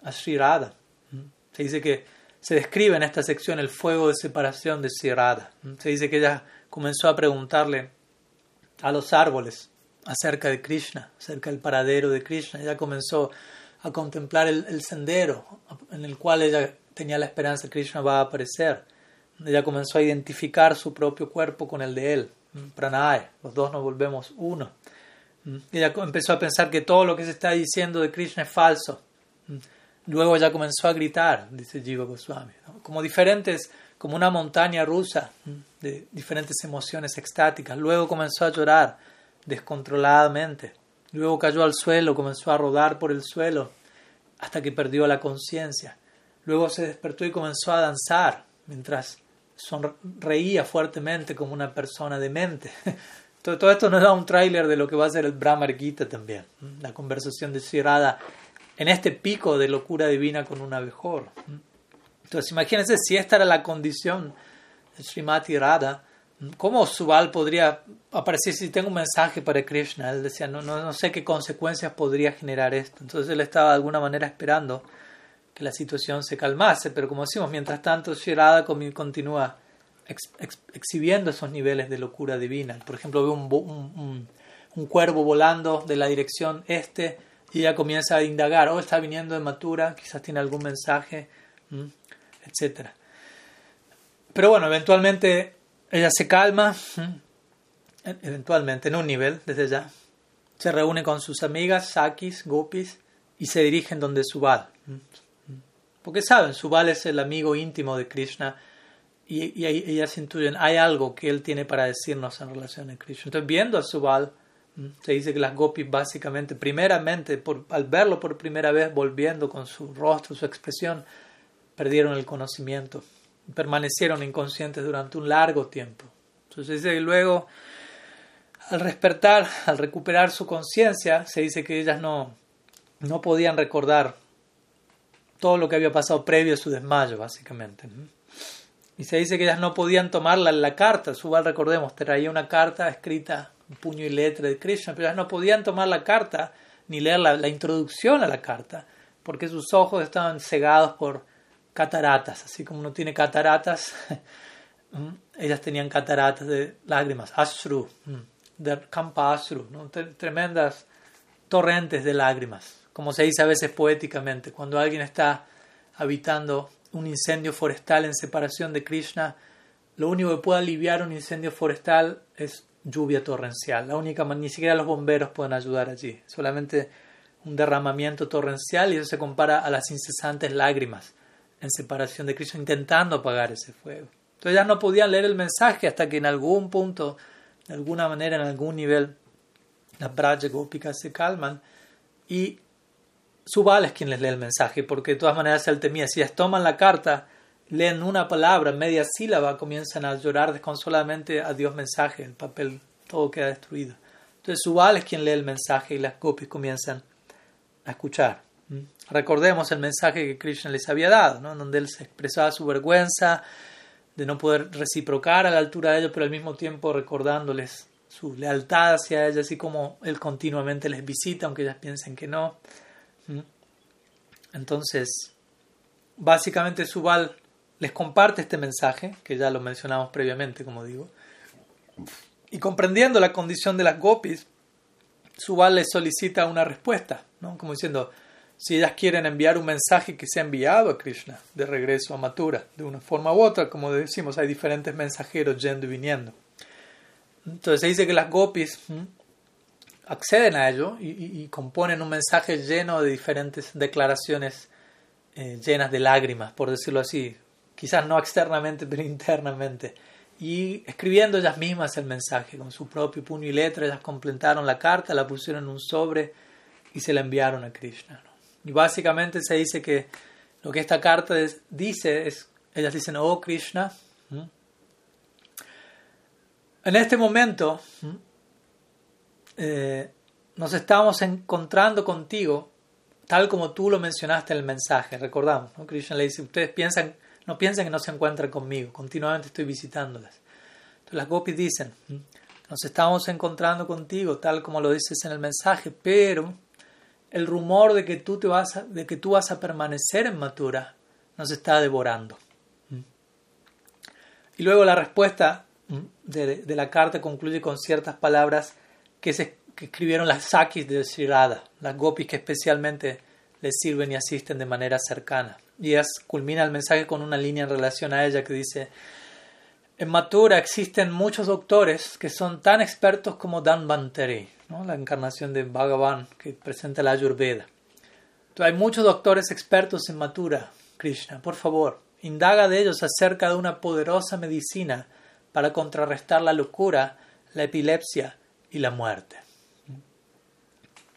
a Sri Radha. Se dice que se describe en esta sección el fuego de separación de Sri Radha. Se dice que ella comenzó a preguntarle a los árboles acerca de Krishna, acerca del paradero de Krishna. Ella comenzó a contemplar el, sendero en el cual ella tenía la esperanza que Krishna va a aparecer. Ella comenzó a identificar su propio cuerpo con el de él, Pranay, los dos nos volvemos uno. Ella empezó a pensar que todo lo que se está diciendo de Krishna es falso. Luego ella comenzó a gritar, dice Jiva Goswami, como diferentes, como una montaña rusa de diferentes emociones extáticas. Luego comenzó a llorar descontroladamente. Luego cayó al suelo, comenzó a rodar por el suelo hasta que perdió la conciencia. Luego se despertó y comenzó a danzar mientras sonreía fuertemente como una persona demente. Todo, todo esto nos da un tráiler de lo que va a ser el Brahma Gita también. La conversación de Shirada en este pico de locura divina con un abejor. Entonces imagínense si esta era la condición de Srimati Radha ¿Cómo Subal podría aparecer si tengo un mensaje para Krishna? Él decía, no, no, no sé qué consecuencias podría generar esto. Entonces él estaba de alguna manera esperando que la situación se calmase, pero como decimos, mientras tanto Shirada continúa exhibiendo esos niveles de locura divina. Por ejemplo, ve un, un, un, cuervo volando de la dirección este y ella comienza a indagar, oh, está viniendo de Matura, quizás tiene algún mensaje, etc. Pero bueno, eventualmente ella se calma, eventualmente en un nivel, desde ya. Se reúne con sus amigas, Sakis, Gopis, y se dirigen donde Subal. Porque saben, Subal es el amigo íntimo de Krishna y, ellas intuyen, hay algo que él tiene para decirnos en relación a Krishna. Entonces, viendo a Subal, se dice que las Gopis básicamente, primeramente, al verlo por primera vez, volviendo con su rostro, su expresión, perdieron el conocimiento permanecieron inconscientes durante un largo tiempo. Entonces dice luego, al despertar, al recuperar su conciencia, se dice que ellas no, no podían recordar todo lo que había pasado previo a su desmayo, básicamente. Y se dice que ellas no podían tomarla en la carta. Subal, recordemos, traía una carta escrita, en puño y letra de Krishna, pero ellas no podían tomar la carta ni leer la, la introducción a la carta, porque sus ojos estaban cegados por cataratas, así como uno tiene cataratas, ellas tenían cataratas de lágrimas, ashru, de kampa ashru, tremendas torrentes de lágrimas, como se dice a veces poéticamente, cuando alguien está habitando un incendio forestal en separación de Krishna, lo único que puede aliviar un incendio forestal es lluvia torrencial. La única, ni siquiera los bomberos pueden ayudar allí. Solamente un derramamiento torrencial y eso se compara a las incesantes lágrimas en separación de Cristo, intentando apagar ese fuego. Entonces ya no podían leer el mensaje hasta que en algún punto, de alguna manera, en algún nivel, las Braja Gópicas se calman y Subal es quien les lee el mensaje, porque de todas maneras él temía, si ellas toman la carta, leen una palabra, media sílaba, comienzan a llorar desconsoladamente a Dios mensaje, el papel todo queda destruido. Entonces Subal es quien lee el mensaje y las gopis comienzan a escuchar. Recordemos el mensaje que Krishna les había dado, ¿no? donde él se expresaba su vergüenza de no poder reciprocar a la altura de ellos, pero al mismo tiempo recordándoles su lealtad hacia ellos, así como él continuamente les visita, aunque ellas piensen que no. Entonces, básicamente Subal les comparte este mensaje, que ya lo mencionamos previamente, como digo, y comprendiendo la condición de las gopis, Subal les solicita una respuesta, ¿no? como diciendo, si ellas quieren enviar un mensaje que sea enviado a Krishna de regreso a Mathura, de una forma u otra, como decimos, hay diferentes mensajeros yendo y viniendo. Entonces se dice que las gopis acceden a ello y, componen un mensaje lleno de diferentes declaraciones eh, llenas de lágrimas, por decirlo así, quizás no externamente, pero internamente. Y escribiendo ellas mismas el mensaje con su propio puño y letra, ellas completaron la carta, la pusieron en un sobre y se la enviaron a Krishna. Y básicamente se dice que lo que esta carta dice es, ellas dicen, oh Krishna, en este momento eh, nos estamos encontrando contigo tal como tú lo mencionaste en el mensaje, recordamos, Krishna le dice, ustedes piensan, no piensen que no se encuentran conmigo, continuamente estoy visitándolas. Entonces las gopis dicen, nos estamos encontrando contigo tal como lo dices en el mensaje, pero el rumor de que tú, te vas a, de que tú vas a permanecer en Matura nos está devorando. Y luego la respuesta de, la carta concluye con ciertas palabras que, se, escribieron las Sakis de Shirada, las gopis que especialmente les sirven y asisten de manera cercana. Y ellas culmina el mensaje con una línea en relación a ella que dice, en Matura existen muchos doctores que son tan expertos como Dan Banteri, la encarnación de Bhagavan que presenta la Ayurveda. Entonces, hay muchos doctores expertos en Matura, Krishna. Por favor, indaga de ellos acerca de una poderosa medicina para contrarrestar la locura, la epilepsia y la muerte.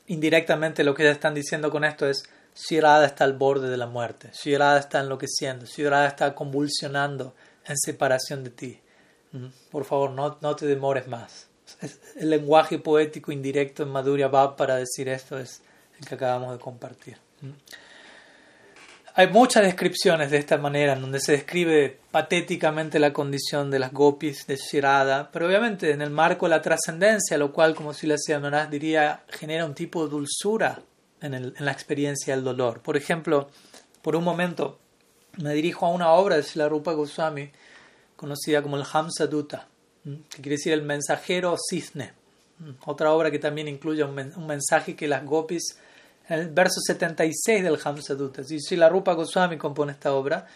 Indirectamente lo que ellos están diciendo con esto es Shirada está al borde de la muerte, Shirada está enloqueciendo, Shirada está convulsionando en separación de ti. Por favor, no te demores más el lenguaje poético indirecto en Madhurya Bhav para decir esto es el que acabamos de compartir. Hay muchas descripciones de esta manera en donde se describe patéticamente la condición de las gopis de Shirada, pero obviamente en el marco de la trascendencia, lo cual, como si la Maharaj diría, genera un tipo de dulzura en, la experiencia del dolor. Por ejemplo, por un momento me dirijo a una obra de Srila Rupa Goswami conocida como el Hamsa Dutta que quiere decir el mensajero cisne. Otra obra que también incluye un, mensaje que las gopis, en el verso 76 del Hamsadutta, si la Rupa Goswami compone esta obra,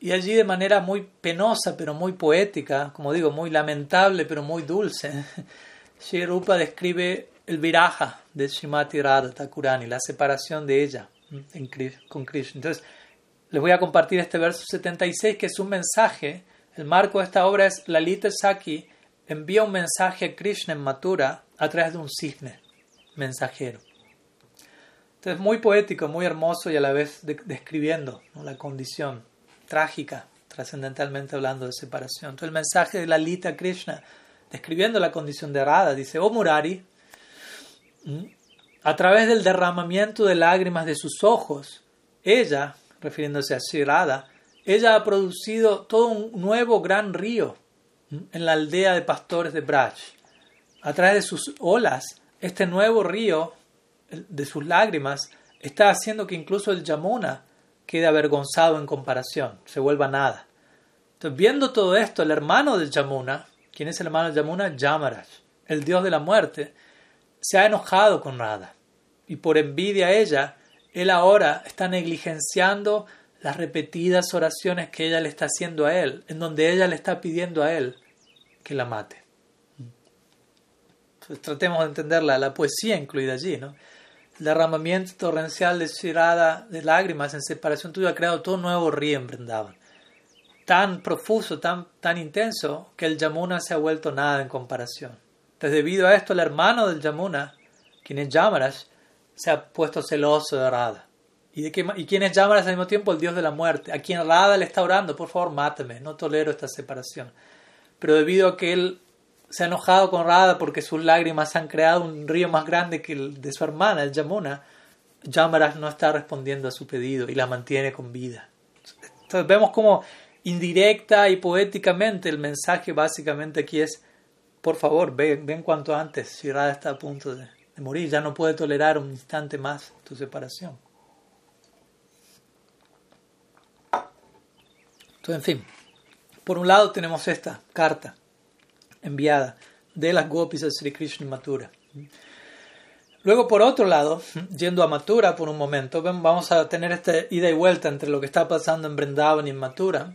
y allí de manera muy penosa pero muy poética, como digo, muy lamentable pero muy dulce, Sri Rupa describe el viraja de Shrimati Radha Thakurani, la separación de ella con Krishna. Entonces, les voy a compartir este verso 76 que es un mensaje el marco de esta obra es Lalita Saki envía un mensaje a Krishna en Mathura a través de un cisne mensajero. Entonces, muy poético, muy hermoso y a la vez describiendo la condición trágica, trascendentalmente hablando de separación. Entonces, el mensaje de Lalita Krishna, describiendo la condición de Radha, dice: Oh Murari, a través del derramamiento de lágrimas de sus ojos, ella, refiriéndose a Sri Radha, ella ha producido todo un nuevo gran río en la aldea de pastores de Braj. A través de sus olas, este nuevo río de sus lágrimas está haciendo que incluso el Yamuna quede avergonzado en comparación, se vuelva nada. Entonces, viendo todo esto, el hermano del Yamuna, ¿quién es el hermano del Yamuna? Yamaraj, el dios de la muerte, se ha enojado con Radha. Y por envidia a ella, él ahora está negligenciando las repetidas oraciones que ella le está haciendo a él, en donde ella le está pidiendo a él que la mate. Entonces, tratemos de entender la, poesía incluida allí, ¿no? El derramamiento torrencial de Shirada de lágrimas en separación tuya ha creado todo nuevo río en Vrindavan. Tan profuso, tan, tan intenso, que el Yamuna se ha vuelto nada en comparación. Entonces, debido a esto, el hermano del Yamuna, quien es Yamaraj, se ha puesto celoso de Radha. ¿Y, de qué, ¿Y quién es Yamara al mismo tiempo? El dios de la muerte. A quien Radha le está orando, por favor, máteme, no tolero esta separación. Pero debido a que él se ha enojado con Radha porque sus lágrimas han creado un río más grande que el de su hermana, el Yamuna, Yamara no está respondiendo a su pedido y la mantiene con vida. Entonces vemos como indirecta y poéticamente el mensaje básicamente aquí es, por favor, ven, ven cuanto antes, si Radha está a punto de morir, ya no puede tolerar un instante más tu separación. Entonces, en fin, por un lado tenemos esta carta enviada de las gopis a Sri Krishna Mathura. Luego, por otro lado, yendo a Mathura por un momento, vamos a tener esta ida y vuelta entre lo que está pasando en Vrindavan y en Mathura.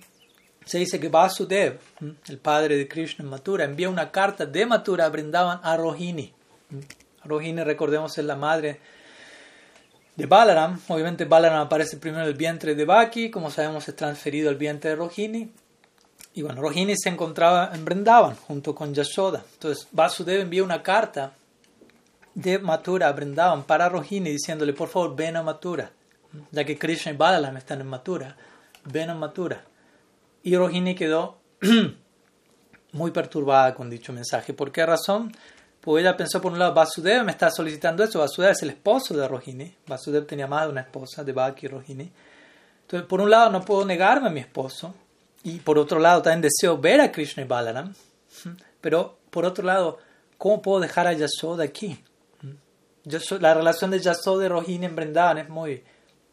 Se dice que Vasudev, el padre de Krishna en Mathura, envía una carta de Mathura a Vrindavan a Rohini. Rohini, recordemos, es la madre de Balaram. Obviamente Balaram aparece primero en el vientre de Baki, como sabemos es transferido al vientre de Rohini. Y bueno, Rohini se encontraba en Vrindavan junto con Yashoda. Entonces Vasudev envía una carta de Mathura a Vrindavan para Rohini diciéndole, por favor, ven a Mathura. Ya que Krishna y Balaram están en Mathura, ven a Mathura. Y Rohini quedó muy perturbada con dicho mensaje. ¿Por qué razón? Pues ella pensó por un lado, Vasudev me está solicitando eso, Vasudev es el esposo de Rohini, Vasudev tenía más de una esposa, de Baki Rohini. Entonces, por un lado no puedo negarme a mi esposo, y por otro lado también deseo ver a Krishna y Balaram, pero por otro lado, ¿cómo puedo dejar a Yasoda aquí? La relación de Yasoda y Rohini en Brindavan es muy...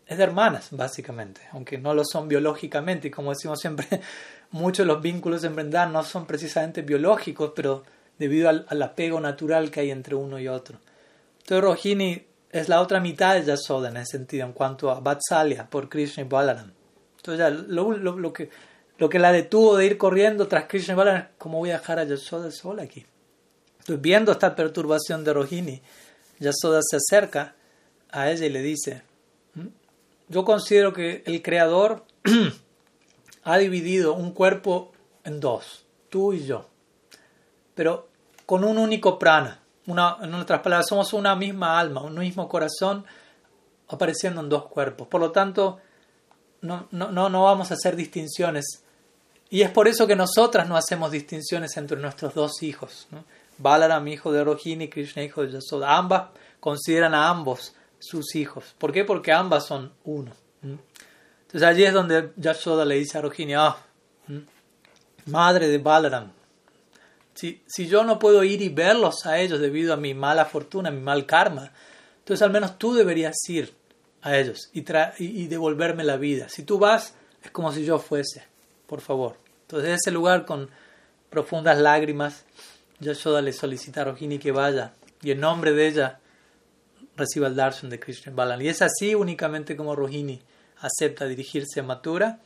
es de hermanas, básicamente, aunque no lo son biológicamente, y como decimos siempre, muchos de los vínculos en Brindavan no son precisamente biológicos, pero debido al, apego natural que hay entre uno y otro. Entonces Rohini es la otra mitad de Yasoda en ese sentido, en cuanto a Vatsalya por Krishna y Balaram. Entonces ya, lo, lo, que, lo que la detuvo de ir corriendo tras Krishna y Balaram es cómo voy a dejar a Yasoda sola aquí. Entonces viendo esta perturbación de Rohini, Yasoda se acerca a ella y le dice, ¿Mm? yo considero que el Creador ha dividido un cuerpo en dos, tú y yo pero con un único prana. En otras palabras, somos una misma alma, un mismo corazón apareciendo en dos cuerpos. Por lo tanto, no, no, no vamos a hacer distinciones. Y es por eso que nosotras no hacemos distinciones entre nuestros dos hijos. ¿no? Balaram, hijo de Rohini, Krishna, hijo de Yasoda. Ambas consideran a ambos sus hijos. ¿Por qué? Porque ambas son uno. Entonces allí es donde Yasoda le dice a Rohini, ah, madre de Balaram, si, yo no puedo ir y verlos a ellos debido a mi mala fortuna, mi mal karma, entonces al menos tú deberías ir a ellos y, y, devolverme la vida. Si tú vas, es como si yo fuese, por favor. Entonces, en ese lugar, con profundas lágrimas, Yashoda le solicita a Rohini que vaya y en nombre de ella reciba el darshan de Krishna Balan. Y es así únicamente como Rohini acepta dirigirse a Mathura.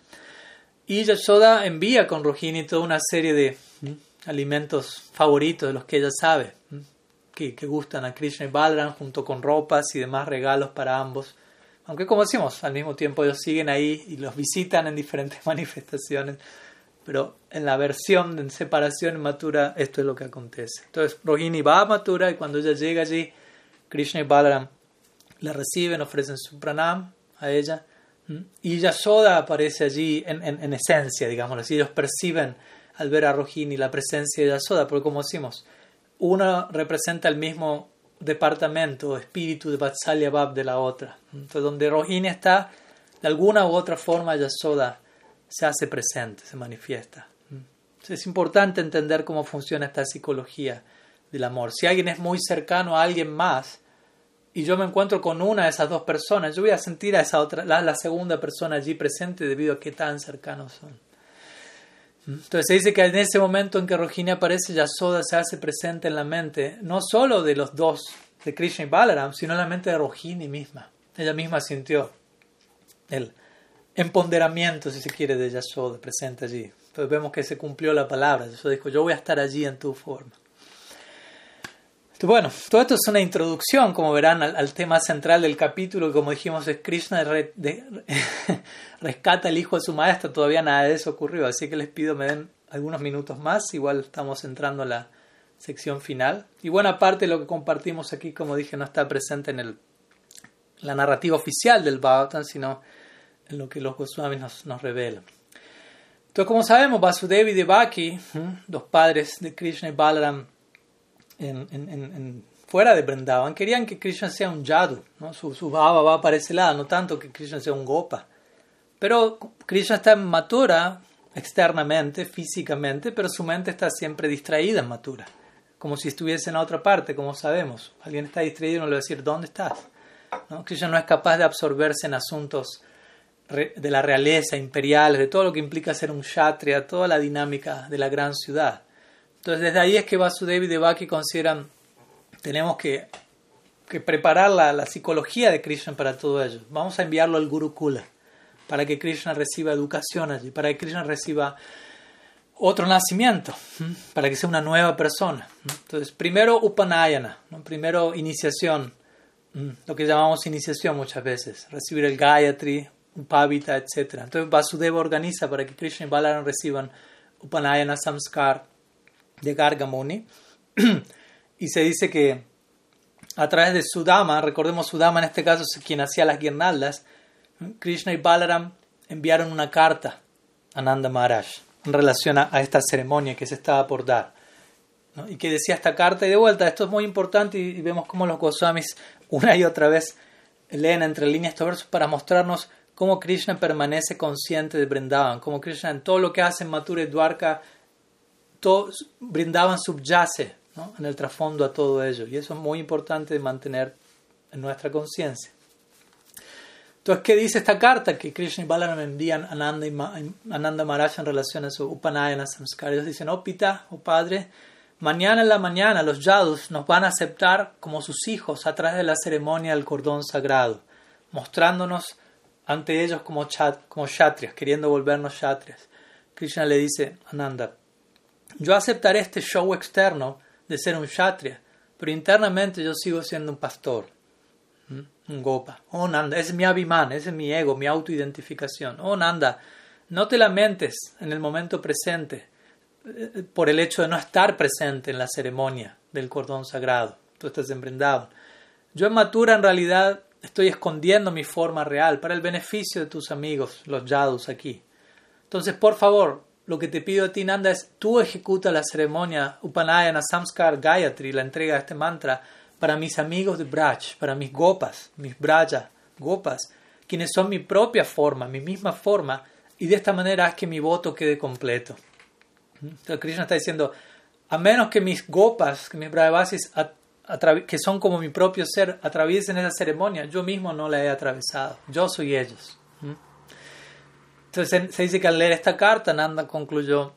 Y Yashoda envía con Rohini toda una serie de alimentos favoritos de los que ella sabe, que, que, gustan a Krishna y Balaram, junto con ropas y demás regalos para ambos. Aunque como decimos, al mismo tiempo ellos siguen ahí y los visitan en diferentes manifestaciones, pero en la versión en separación en Mathura esto es lo que acontece. Entonces Rohini va a Mathura y cuando ella llega allí, Krishna y Balaram la reciben, ofrecen su pranam a ella y Yasoda aparece allí en, en, en esencia, digamos así, ellos perciben al ver a Rohini la presencia de Yasoda, porque como decimos, una representa el mismo departamento, espíritu de Vatsalya Bab de la otra. Entonces, donde Rohini está, de alguna u otra forma Yasoda se hace presente, se manifiesta. Entonces, es importante entender cómo funciona esta psicología del amor. Si alguien es muy cercano a alguien más y yo me encuentro con una de esas dos personas, yo voy a sentir a esa otra, la, la segunda persona allí presente debido a qué tan cercanos son. Entonces se dice que en ese momento en que Rohini aparece, Yasoda se hace presente en la mente, no solo de los dos, de Krishna y Balaram, sino en la mente de Rohini misma. Ella misma sintió el empoderamiento, si se quiere, de Yasoda presente allí. Entonces vemos que se cumplió la palabra. Yasoda dijo, yo voy a estar allí en tu forma bueno, todo esto es una introducción, como verán, al, tema central del capítulo, como dijimos, es Krishna rescata el hijo de su maestra, todavía nada de eso ocurrió, así que les pido me den algunos minutos más, igual estamos entrando a la sección final. Y buena parte de lo que compartimos aquí, como dije, no está presente en el, la narrativa oficial del Bhagavatam, sino en lo que los Goswamis nos, nos revelan. Entonces, como sabemos, Vasudevi y Devaki, dos padres de Krishna y Balaram, en, fuera de Brindavan querían que Krishna sea un yadu, ¿no? su, su baba va para ese lado, no tanto que Krishna sea un gopa. Pero Krishna está en Mathura externamente, físicamente, pero su mente está siempre distraída en Mathura, como si estuviese en otra parte, como sabemos. Alguien está distraído y no le va a decir, ¿dónde estás? ¿No? Krishna no es capaz de absorberse en asuntos de la realeza imperial, de todo lo que implica ser un kshatriya, toda la dinámica de la gran ciudad. Entonces desde ahí es que Vasudev y Devaki consideran tenemos que, que preparar la, la, psicología de Krishna para todo ello. Vamos a enviarlo al Gurukula para que Krishna reciba educación allí, para que Krishna reciba otro nacimiento, para que sea una nueva persona. Entonces, primero Upanayana, primero iniciación, lo que llamamos iniciación muchas veces, recibir el Gayatri, Upavita, etc. Entonces, Vasudeva organiza para que Krishna y Balaram reciban Upanayana Samskar de Gargamuni. y se dice que a través de Sudama, recordemos Sudama en este caso es quien hacía las guirnaldas, Krishna y Balaram enviaron una carta a Nanda Maharaj en relación a, esta ceremonia que se estaba por dar. Y que decía esta carta, y de vuelta, esto es muy importante y, vemos cómo los Goswamis una y otra vez leen entre líneas estos versos para mostrarnos cómo Krishna permanece consciente de Brindavan, cómo Krishna en todo lo que hace en Mathura y Dwarka, todo, Brindavan subyace en el trasfondo a todo ello. Y eso es muy importante de mantener en nuestra conciencia. Entonces, ¿qué dice esta carta que Krishna y Balaram envían a Nanda, y Ananda Maharaj en relación a su Upanayana Samskara? Ellos dicen, oh Pita, oh Padre, mañana en la mañana los yadus nos van a aceptar como sus hijos a través de la ceremonia del cordón sagrado, mostrándonos ante ellos como, chat, como shatrias, queriendo volvernos shatrias. Krishna le dice Ananda, yo aceptaré este show externo de ser un kshatriya, pero internamente yo sigo siendo un pastor, un gopa. Oh Nanda, ese es mi abhiman, ese es mi ego, mi autoidentificación. Oh Nanda, no te lamentes en el momento presente eh, por el hecho de no estar presente en la ceremonia del cordón sagrado. Tú estás emprendado. Yo en Matura en realidad estoy escondiendo mi forma real para el beneficio de tus amigos, los yadus aquí. Entonces, por favor, lo que te pido a ti, Nanda, es tú ejecuta la ceremonia Upanayana Samskar Gayatri, la entrega de este mantra, para mis amigos de Braj, para mis gopas, mis braja, gopas, quienes son mi propia forma, mi misma forma, y de esta manera haz que mi voto quede completo. Entonces Krishna está diciendo, a menos que mis gopas, que mis brajavasis, que son como mi propio ser, atraviesen esa ceremonia, yo mismo no la he atravesado, yo soy ellos. Entonces se dice que al leer esta carta, Nanda concluyó,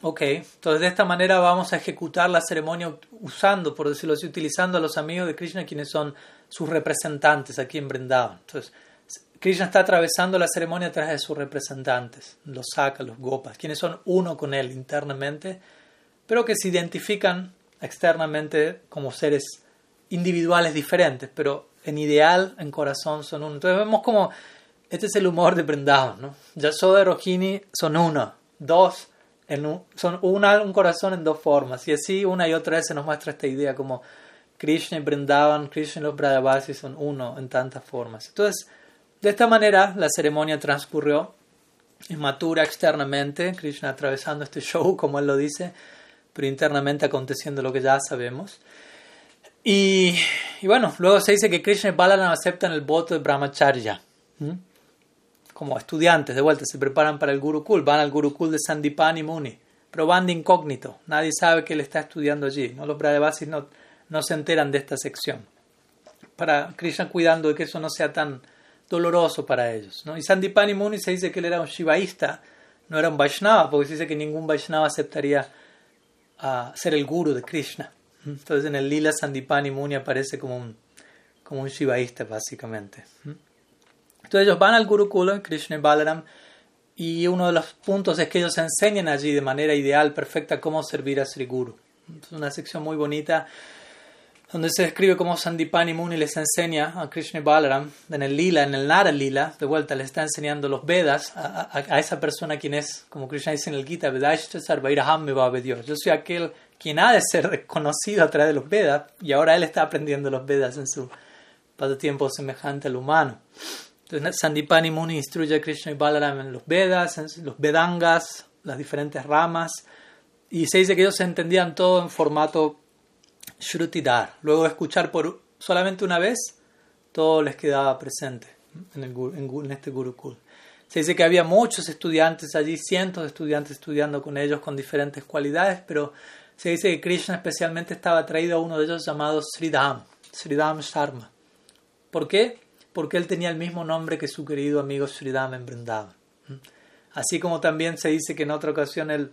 ok, entonces de esta manera vamos a ejecutar la ceremonia usando, por decirlo así, utilizando a los amigos de Krishna, quienes son sus representantes aquí en Vrindavan. Entonces, Krishna está atravesando la ceremonia a través de sus representantes, los Saka, los Gopas, quienes son uno con él internamente, pero que se identifican externamente como seres individuales diferentes, pero en ideal, en corazón son uno. Entonces vemos como este es el humor de Brindavan, ¿no? Yasoda Rohini son uno, dos, en un, son una, un corazón en dos formas. Y así una y otra vez se nos muestra esta idea como Krishna y Brindavan, Krishna y los Brajavasis son uno en tantas formas. Entonces, de esta manera la ceremonia transcurrió inmatura externamente, Krishna atravesando este show, como él lo dice, pero internamente aconteciendo lo que ya sabemos. Y, y bueno, luego se dice que Krishna y Balaram aceptan el voto de Brahmacharya como estudiantes, de vuelta, se preparan para el Gurukul, van al Gurukul de Sandipani Muni, pero van de incógnito, nadie sabe que él está estudiando allí, ¿no? los Brahavasis no, no se enteran de esta sección, para Krishna cuidando de que eso no sea tan doloroso para ellos. ¿no? Y Sandipani Muni se dice que él era un Shivaísta, no era un Vaishnava, porque se dice que ningún Vaishnava aceptaría a ser el guru de Krishna. Entonces en el Lila Sandipani Muni aparece como un, como un Shivaísta básicamente. Entonces ellos van al Gurukula, Krishna y Balaram, y uno de los puntos es que ellos enseñan allí de manera ideal, perfecta, cómo servir a Sri Guru. Es una sección muy bonita donde se describe cómo Sandipani Muni les enseña a Krishna y Balaram en el Lila, en el Nara Lila, de vuelta le está enseñando los Vedas a, esa persona quien es, como Krishna dice en el Gita, Dios. Yo soy aquel quien ha de ser reconocido a través de los Vedas y ahora él está aprendiendo los Vedas en su pasatiempo semejante al humano. Entonces, Sandipani Muni instruye a Krishna y Balaram en los Vedas, en los Vedangas, las diferentes ramas, y se dice que ellos entendían todo en formato Shrutidar. Luego de escuchar por solamente una vez, todo les quedaba presente en, el, en este Gurukul. Se dice que había muchos estudiantes allí, cientos de estudiantes estudiando con ellos con diferentes cualidades, pero se dice que Krishna especialmente estaba atraído a uno de ellos llamado Sridham, Sridham Sharma. ¿Por qué? Porque él tenía el mismo nombre que su querido amigo Sridham en Vrindavan. Así como también se dice que en otra ocasión él,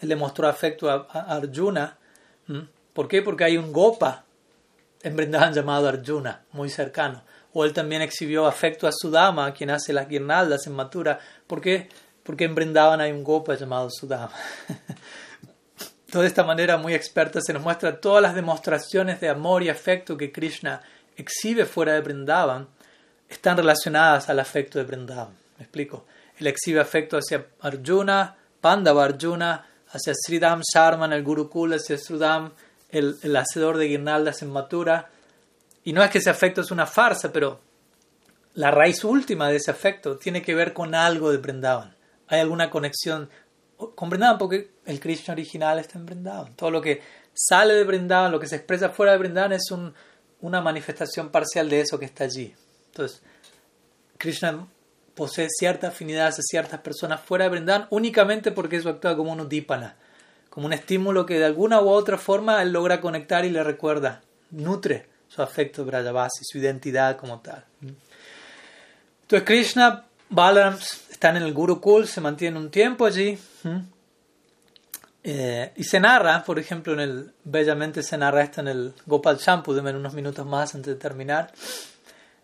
le mostró afecto a, Arjuna. ¿Por qué? Porque hay un Gopa en Vrindavan llamado Arjuna, muy cercano. O él también exhibió afecto a Sudama, quien hace las guirnaldas en Mathura. ¿Por qué? Porque en Vrindavan hay un Gopa llamado Sudama. de esta manera muy experta se nos muestra todas las demostraciones de amor y afecto que Krishna exhibe fuera de Vrindavan están relacionadas al afecto de Vrindavan. ¿Me explico? Él exhibe afecto hacia Arjuna, Pandava Arjuna, hacia Sridham Sharman, el Gurukul, hacia Sridham, el, el hacedor de guirnaldas en Mathura. Y no es que ese afecto es una farsa, pero la raíz última de ese afecto tiene que ver con algo de Vrindavan. Hay alguna conexión con Vrindavan porque el Krishna original está en Vrindavan. Todo lo que sale de Vrindavan, lo que se expresa fuera de Vrindavan es un, una manifestación parcial de eso que está allí. Entonces, Krishna posee cierta afinidad hacia ciertas personas fuera de Vrindavan únicamente porque eso actúa como un udipana, como un estímulo que de alguna u otra forma él logra conectar y le recuerda, nutre su afecto Brajavasi, su identidad como tal. Entonces Krishna, Balaram están en el Gurukul, se mantienen un tiempo allí. Eh, y se narra, por ejemplo, en el, bellamente se narra esto en el Gopal Champu, de unos minutos más antes de terminar.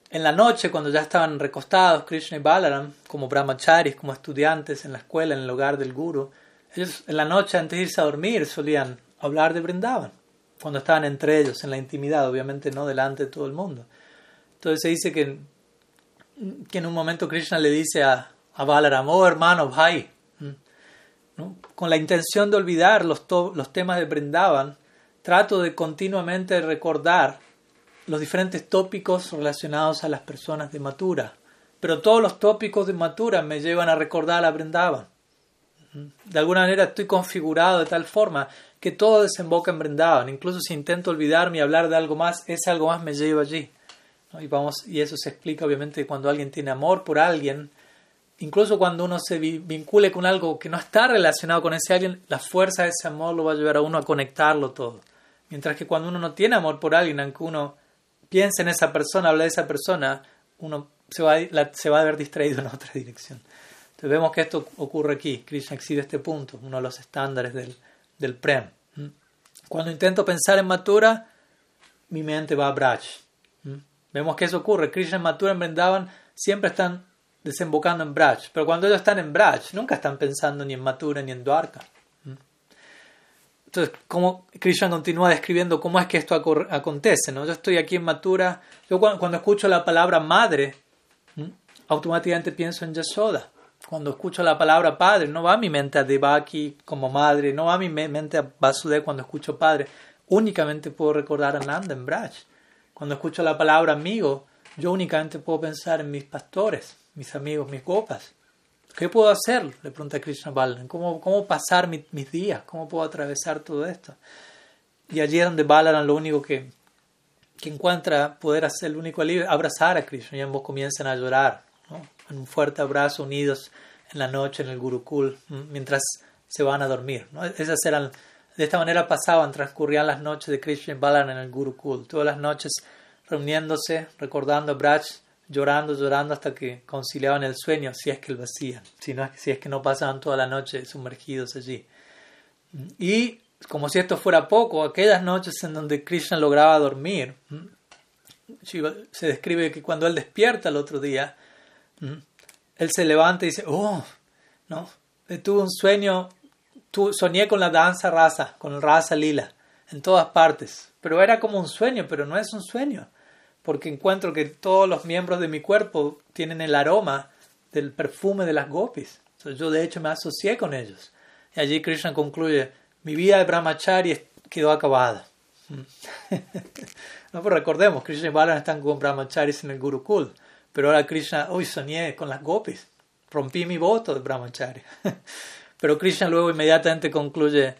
En la noche, cuando ya estaban recostados Krishna y Balaram, como brahmacharis, como estudiantes en la escuela, en el hogar del Guru, ellos en la noche antes de irse a dormir solían hablar de Brindavan, cuando estaban entre ellos, en la intimidad, obviamente no delante de todo el mundo. Entonces se dice que, que en un momento Krishna le dice a, a Balaram, oh hermano, bhai, con la intención de olvidar los, los temas de Brindavan, trato de continuamente recordar los diferentes tópicos relacionados a las personas de Matura. Pero todos los tópicos de Matura me llevan a recordar a Brindavan. De alguna manera estoy configurado de tal forma que todo desemboca en Brindavan. Incluso si intento olvidarme y hablar de algo más, ese algo más me lleva allí. Y, vamos, y eso se explica obviamente cuando alguien tiene amor por alguien, incluso cuando uno se vincule con algo que no está relacionado con ese alguien, la fuerza de ese amor lo va a llevar a uno a conectarlo todo. Mientras que cuando uno no tiene amor por alguien, aunque uno piensa en esa persona, habla de esa persona, uno se va, a, ver distraído en otra dirección. Entonces vemos que esto ocurre aquí. Krishna exhibe este punto, uno de los estándares del, del Prem. Cuando intento pensar en Matura, mi mente va a Braj. Vemos que eso ocurre. Krishna y Matura en Vrindavan siempre están desembocando en Braj. Pero cuando ellos están en Braj, nunca están pensando ni en Matura ni en Dwarka. Entonces, como Krishna continúa describiendo cómo es que esto acontece, ¿no? Yo estoy aquí en Matura, yo cuando, escucho la palabra madre, automáticamente pienso en Yasoda. Cuando escucho la palabra padre, no va mi mente a Devaki como madre, no va mi mente a Vasudev cuando escucho padre. Únicamente puedo recordar a Nanda en Braj. Cuando escucho la palabra amigo, yo únicamente puedo pensar en mis pastores, mis amigos, mis copas. ¿Qué puedo hacer? Le pregunta Krishna Balaram. ¿Cómo, cómo pasar mis días? ¿Cómo puedo atravesar todo esto? Y allí es donde Balaram lo único que, que encuentra poder hacer, el único alivio, abrazar a Krishna. Y ambos comienzan a llorar, en un fuerte abrazo, unidos en la noche en el Gurukul, mientras se van a dormir. Esas eran, de esta manera pasaban, transcurrían las noches de Krishna y Balaram en el Gurukul. Todas las noches reuniéndose, recordando a Braj llorando, llorando hasta que conciliaban el sueño, si es que lo hacían, si, no, si es que no pasaban toda la noche sumergidos allí. Y como si esto fuera poco, aquellas noches en donde Krishna lograba dormir, se describe que cuando él despierta el otro día, él se levanta y dice, oh, no, tuve un sueño, soñé con la danza rasa, con el rasa lila, en todas partes, pero era como un sueño, pero no es un sueño porque encuentro que todos los miembros de mi cuerpo tienen el aroma del perfume de las gopis. yo de hecho me asocié con ellos. Y allí Krishna concluye, mi vida de brahmachari quedó acabada. no, pero recordemos, Krishna y Balaram están con brahmacharis en el Gurukul, pero ahora Krishna, hoy soñé con las gopis, rompí mi voto de brahmachari. pero Krishna luego inmediatamente concluye,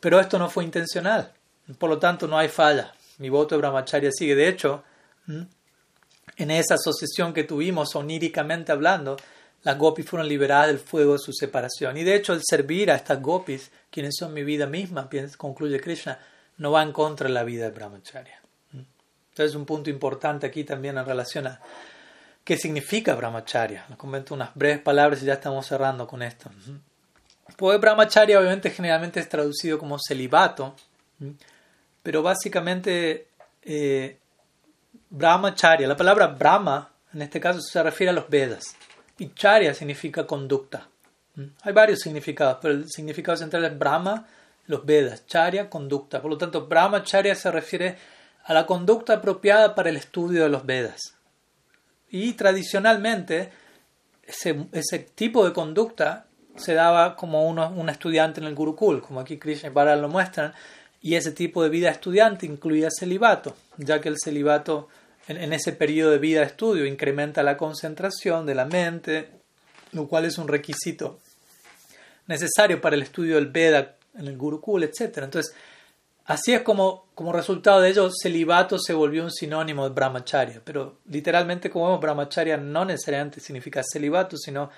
pero esto no fue intencional, por lo tanto no hay falla, mi voto de brahmacharya sigue. De hecho, ¿Mm? En esa asociación que tuvimos, oníricamente hablando, las gopis fueron liberadas del fuego de su separación. Y de hecho, el servir a estas gopis, quienes son mi vida misma, concluye Krishna, no va en contra de la vida de Brahmacharya. ¿Mm? Entonces, un punto importante aquí también en relación a qué significa brahmacharya. Les comento unas breves palabras y ya estamos cerrando con esto. Pues brahmacharya obviamente generalmente es traducido como celibato, pero básicamente eh, brahmacharya, la palabra brahma en este caso se refiere a los Vedas y charya significa conducta. Hay varios significados, pero el significado central es brahma, los Vedas, charya, conducta. Por lo tanto, brahmacharya se refiere a la conducta apropiada para el estudio de los Vedas. Y tradicionalmente ese, tipo de conducta se daba como uno, un estudiante en el Gurukul, como aquí Krishna y Bharat lo muestran, y ese tipo de vida estudiante incluía celibato, ya que el celibato en, en ese periodo de vida de estudio incrementa la concentración de la mente, lo cual es un requisito necesario para el estudio del Veda en el Gurukul, etc. Entonces, Así es como, como resultado de ello, celibato se volvió un sinónimo de brahmacharya. Pero literalmente, como vemos, brahmacharya no necesariamente significa celibato, sino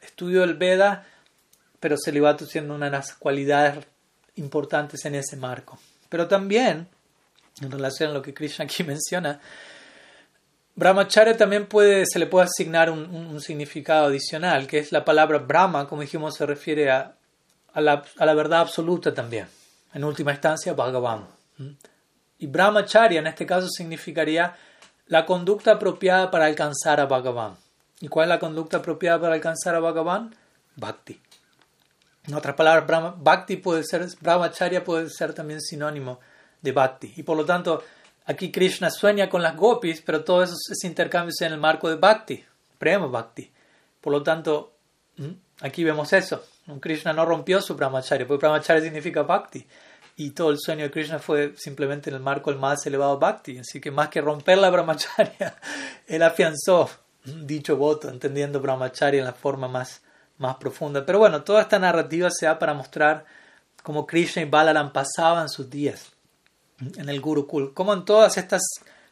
estudio del Veda, pero celibato siendo una de las cualidades importantes en ese marco. Pero también, en relación a lo que Krishna aquí menciona, Brahmacharya también puede, se le puede asignar un, significado adicional, que es la palabra Brahma, como dijimos, se refiere a, a, la, a la verdad absoluta también en última instancia Bhagavan. Y brahmacharya en este caso significaría la conducta apropiada para alcanzar a Bhagavan. ¿Y cuál es la conducta apropiada para alcanzar a Bhagavan? Bhakti. En otras palabras, Bhakti puede ser, brahmacharya puede ser también sinónimo de Bhakti. Y por lo tanto, aquí Krishna sueña con las gopis, pero todo eso es intercambio en el marco de Bhakti, Prema Bhakti. Por lo tanto, aquí vemos eso. Krishna no rompió su brahmacharya, porque brahmacharya significa bhakti. Y todo el sueño de Krishna fue simplemente en el marco del más elevado bhakti. Así que más que romper la brahmacharya, él afianzó dicho voto, entendiendo brahmacharya en la forma más, más profunda. Pero bueno, toda esta narrativa se da para mostrar cómo Krishna y Balaram pasaban sus días en el Gurukul. Como en todas estas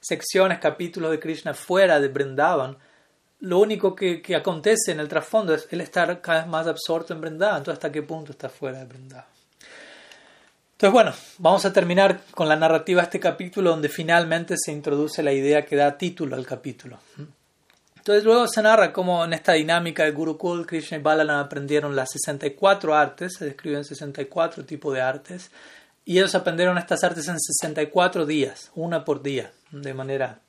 secciones, capítulos de Krishna fuera de Brindavan, lo único que, acontece en el trasfondo es el estar cada vez más absorto en Vrindavan. Entonces, ¿hasta qué punto está fuera de Vrindavan? Entonces, bueno, vamos a terminar con la narrativa de este capítulo donde finalmente se introduce la idea que da título al capítulo. Entonces, luego se narra cómo en esta dinámica de Gurukul, Krishna y Balaram aprendieron las 64 artes, se describen 64 tipos de artes, y ellos aprendieron estas artes en 64 días, una por día, de manera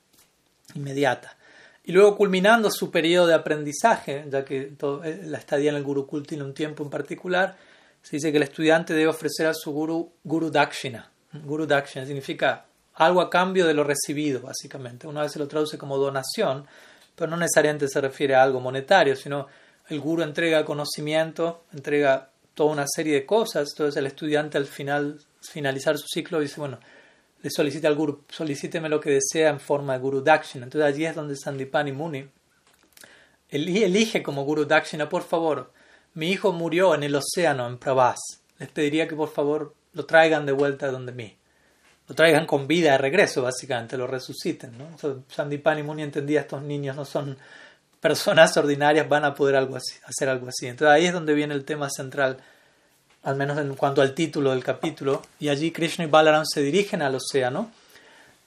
inmediata. Y luego culminando su periodo de aprendizaje, ya que eh, la estadía en el Gurukul tiene un tiempo en particular, se dice que el estudiante debe ofrecer a su guru Guru Dakshina. Guru Dakshina significa algo a cambio de lo recibido, básicamente. Una vez se lo traduce como donación, pero no necesariamente se refiere a algo monetario, sino el guru entrega conocimiento, entrega toda una serie de cosas, entonces el estudiante al final, finalizar su ciclo dice, bueno, le solicita al Guru, solicíteme lo que desea en forma de Guru Dakshina. Entonces allí es donde Sandipani Muni elige como Guru Dakshina, por favor, mi hijo murió en el océano, en Prabhas. Les pediría que por favor lo traigan de vuelta donde mí. Lo traigan con vida de regreso, básicamente, lo resuciten. ¿no? Sandipani Muni entendía, estos niños no son personas ordinarias, van a poder algo así, hacer algo así. Entonces ahí es donde viene el tema central al menos en cuanto al título del capítulo, y allí Krishna y Balaram se dirigen al océano,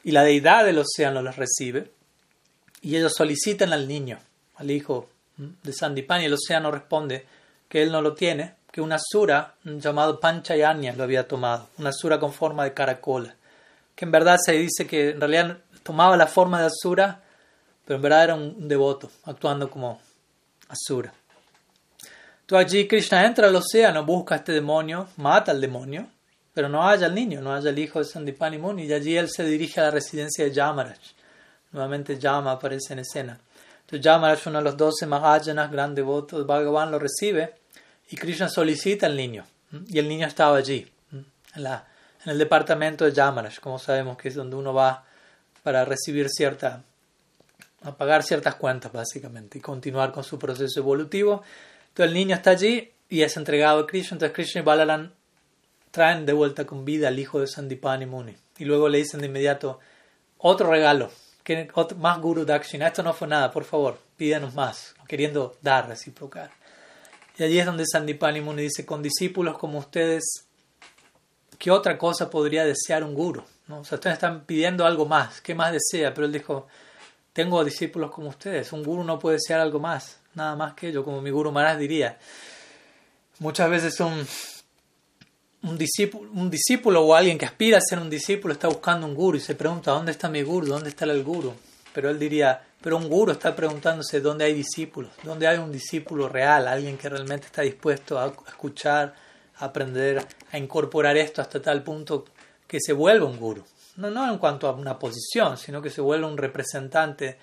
y la deidad del océano los recibe, y ellos solicitan al niño, al hijo de Sandipani, y el océano responde que él no lo tiene, que una sura llamado Panchayanya lo había tomado, una sura con forma de caracola, que en verdad se dice que en realidad tomaba la forma de Asura, pero en verdad era un devoto, actuando como Asura. Entonces allí Krishna entra al océano, busca a este demonio, mata al demonio, pero no halla al niño, no halla al hijo de Sandipani Muni, y allí él se dirige a la residencia de Yamaraj. Nuevamente Yama aparece en escena. Entonces Yamaraj, uno de los doce Mahajanas, gran devoto de Bhagavan, lo recibe y Krishna solicita al niño. Y el niño estaba allí, en, en el departamento de Yamaraj, como sabemos que es donde uno va para recibir cierta, a pagar ciertas cuentas básicamente y continuar con su proceso evolutivo. El niño está allí y es entregado a Krishna. Entonces Krishna y Balaram traen de vuelta con vida al hijo de Sandipani Muni. Y luego le dicen de inmediato, otro regalo, que, más Guru Dakshina. Esto no fue nada, por favor, pídanos más, queriendo dar, reciprocar. Y allí es donde Sandipani Muni dice, con discípulos como ustedes, ¿qué otra cosa podría desear un guru? ¿no? O sea, ustedes están pidiendo algo más, ¿qué más desea? Pero él dijo, tengo discípulos como ustedes, un guru no puede desear algo más, nada más que yo, como mi guru Maharaj diría. Muchas veces un, un, discípulo, un discípulo o alguien que aspira a ser un discípulo está buscando un guru y se pregunta, ¿dónde está mi guru? ¿Dónde está el guru? Pero él diría, pero un guru está preguntándose dónde hay discípulos, dónde hay un discípulo real, alguien que realmente está dispuesto a escuchar, a aprender, a incorporar esto hasta tal punto que se vuelva un guru. No, no en cuanto a una posición, sino que se vuelva un representante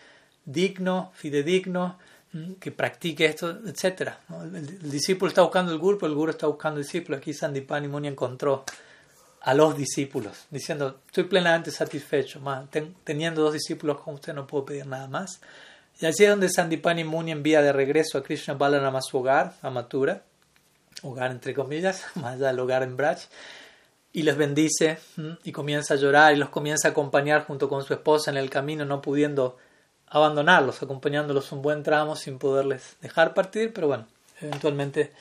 digno, fidedigno, que practique esto, etc. El, discípulo está buscando el guru, el guru está buscando el discípulo. Aquí Sandipani Muni encontró a los discípulos, diciendo, estoy plenamente satisfecho, teniendo dos discípulos como usted no puedo pedir nada más. Y así es donde Sandipani Muni envía de regreso a Krishna Balarama a su hogar, a Mathura, hogar entre comillas, más allá del hogar en Braj, y les bendice y comienza a llorar y los comienza a acompañar junto con su esposa en el camino, no pudiendo abandonarlos, acompañándolos un buen tramo sin poderles dejar partir, pero bueno, eventualmente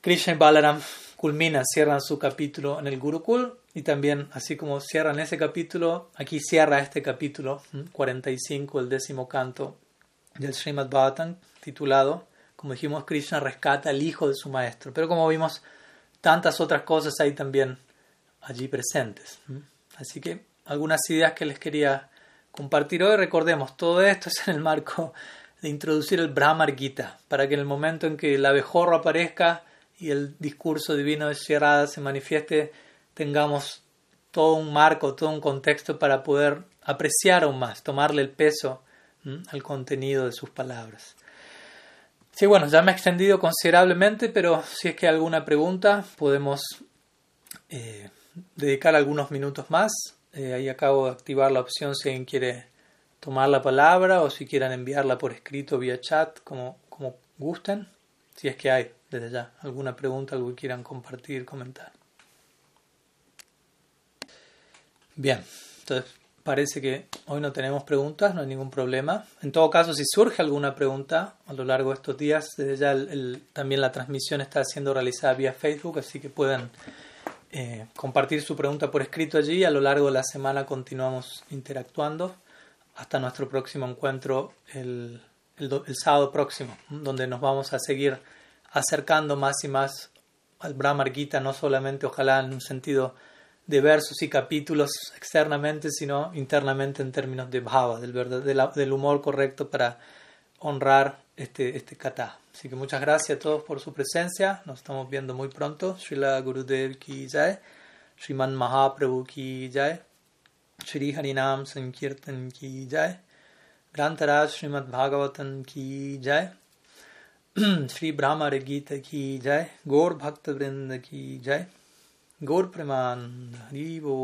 Krishna y Balaram culminan, cierran su capítulo en el Gurukul y también, así como cierran ese capítulo, aquí cierra este capítulo 45, el décimo canto del Srimad Bhagavatam, titulado, como dijimos, Krishna rescata al hijo de su maestro. Pero como vimos, tantas otras cosas hay también allí presentes. Así que algunas ideas que les quería compartir hoy. Recordemos, todo esto es en el marco de introducir el Brahmar Gita, para que en el momento en que el abejorro aparezca, y el discurso divino de Sierrada se manifieste, tengamos todo un marco, todo un contexto para poder apreciar aún más, tomarle el peso al contenido de sus palabras. Sí, bueno, ya me he extendido considerablemente, pero si es que hay alguna pregunta, podemos eh, dedicar algunos minutos más. Eh, ahí acabo de activar la opción si alguien quiere tomar la palabra o si quieran enviarla por escrito vía chat, como, como gusten, si es que hay desde ya. ¿Alguna pregunta, algo que quieran compartir, comentar? Bien, entonces parece que hoy no tenemos preguntas, no hay ningún problema. En todo caso, si surge alguna pregunta a lo largo de estos días, desde ya también la transmisión está siendo realizada vía Facebook, así que pueden eh, compartir su pregunta por escrito allí. A lo largo de la semana continuamos interactuando hasta nuestro próximo encuentro el, el sábado próximo, donde nos vamos a seguir acercando más y más al Brahmar Gita, no solamente ojalá en un sentido de versos y capítulos externamente, sino internamente en términos de bhava, del, del humor correcto para honrar este, este kata. Así que muchas gracias a todos por su presencia. Nos estamos viendo muy pronto. Srila Gurudev ki jai. Sriman Mahaprabhu ki jai. Shri Harinam Sankirtan ki jai. Grantaraj Srimad Bhagavatam ki jai. ब्राह्मण गीत की जय गौर भक्त वृंद की जय गौर प्रमान हरि वो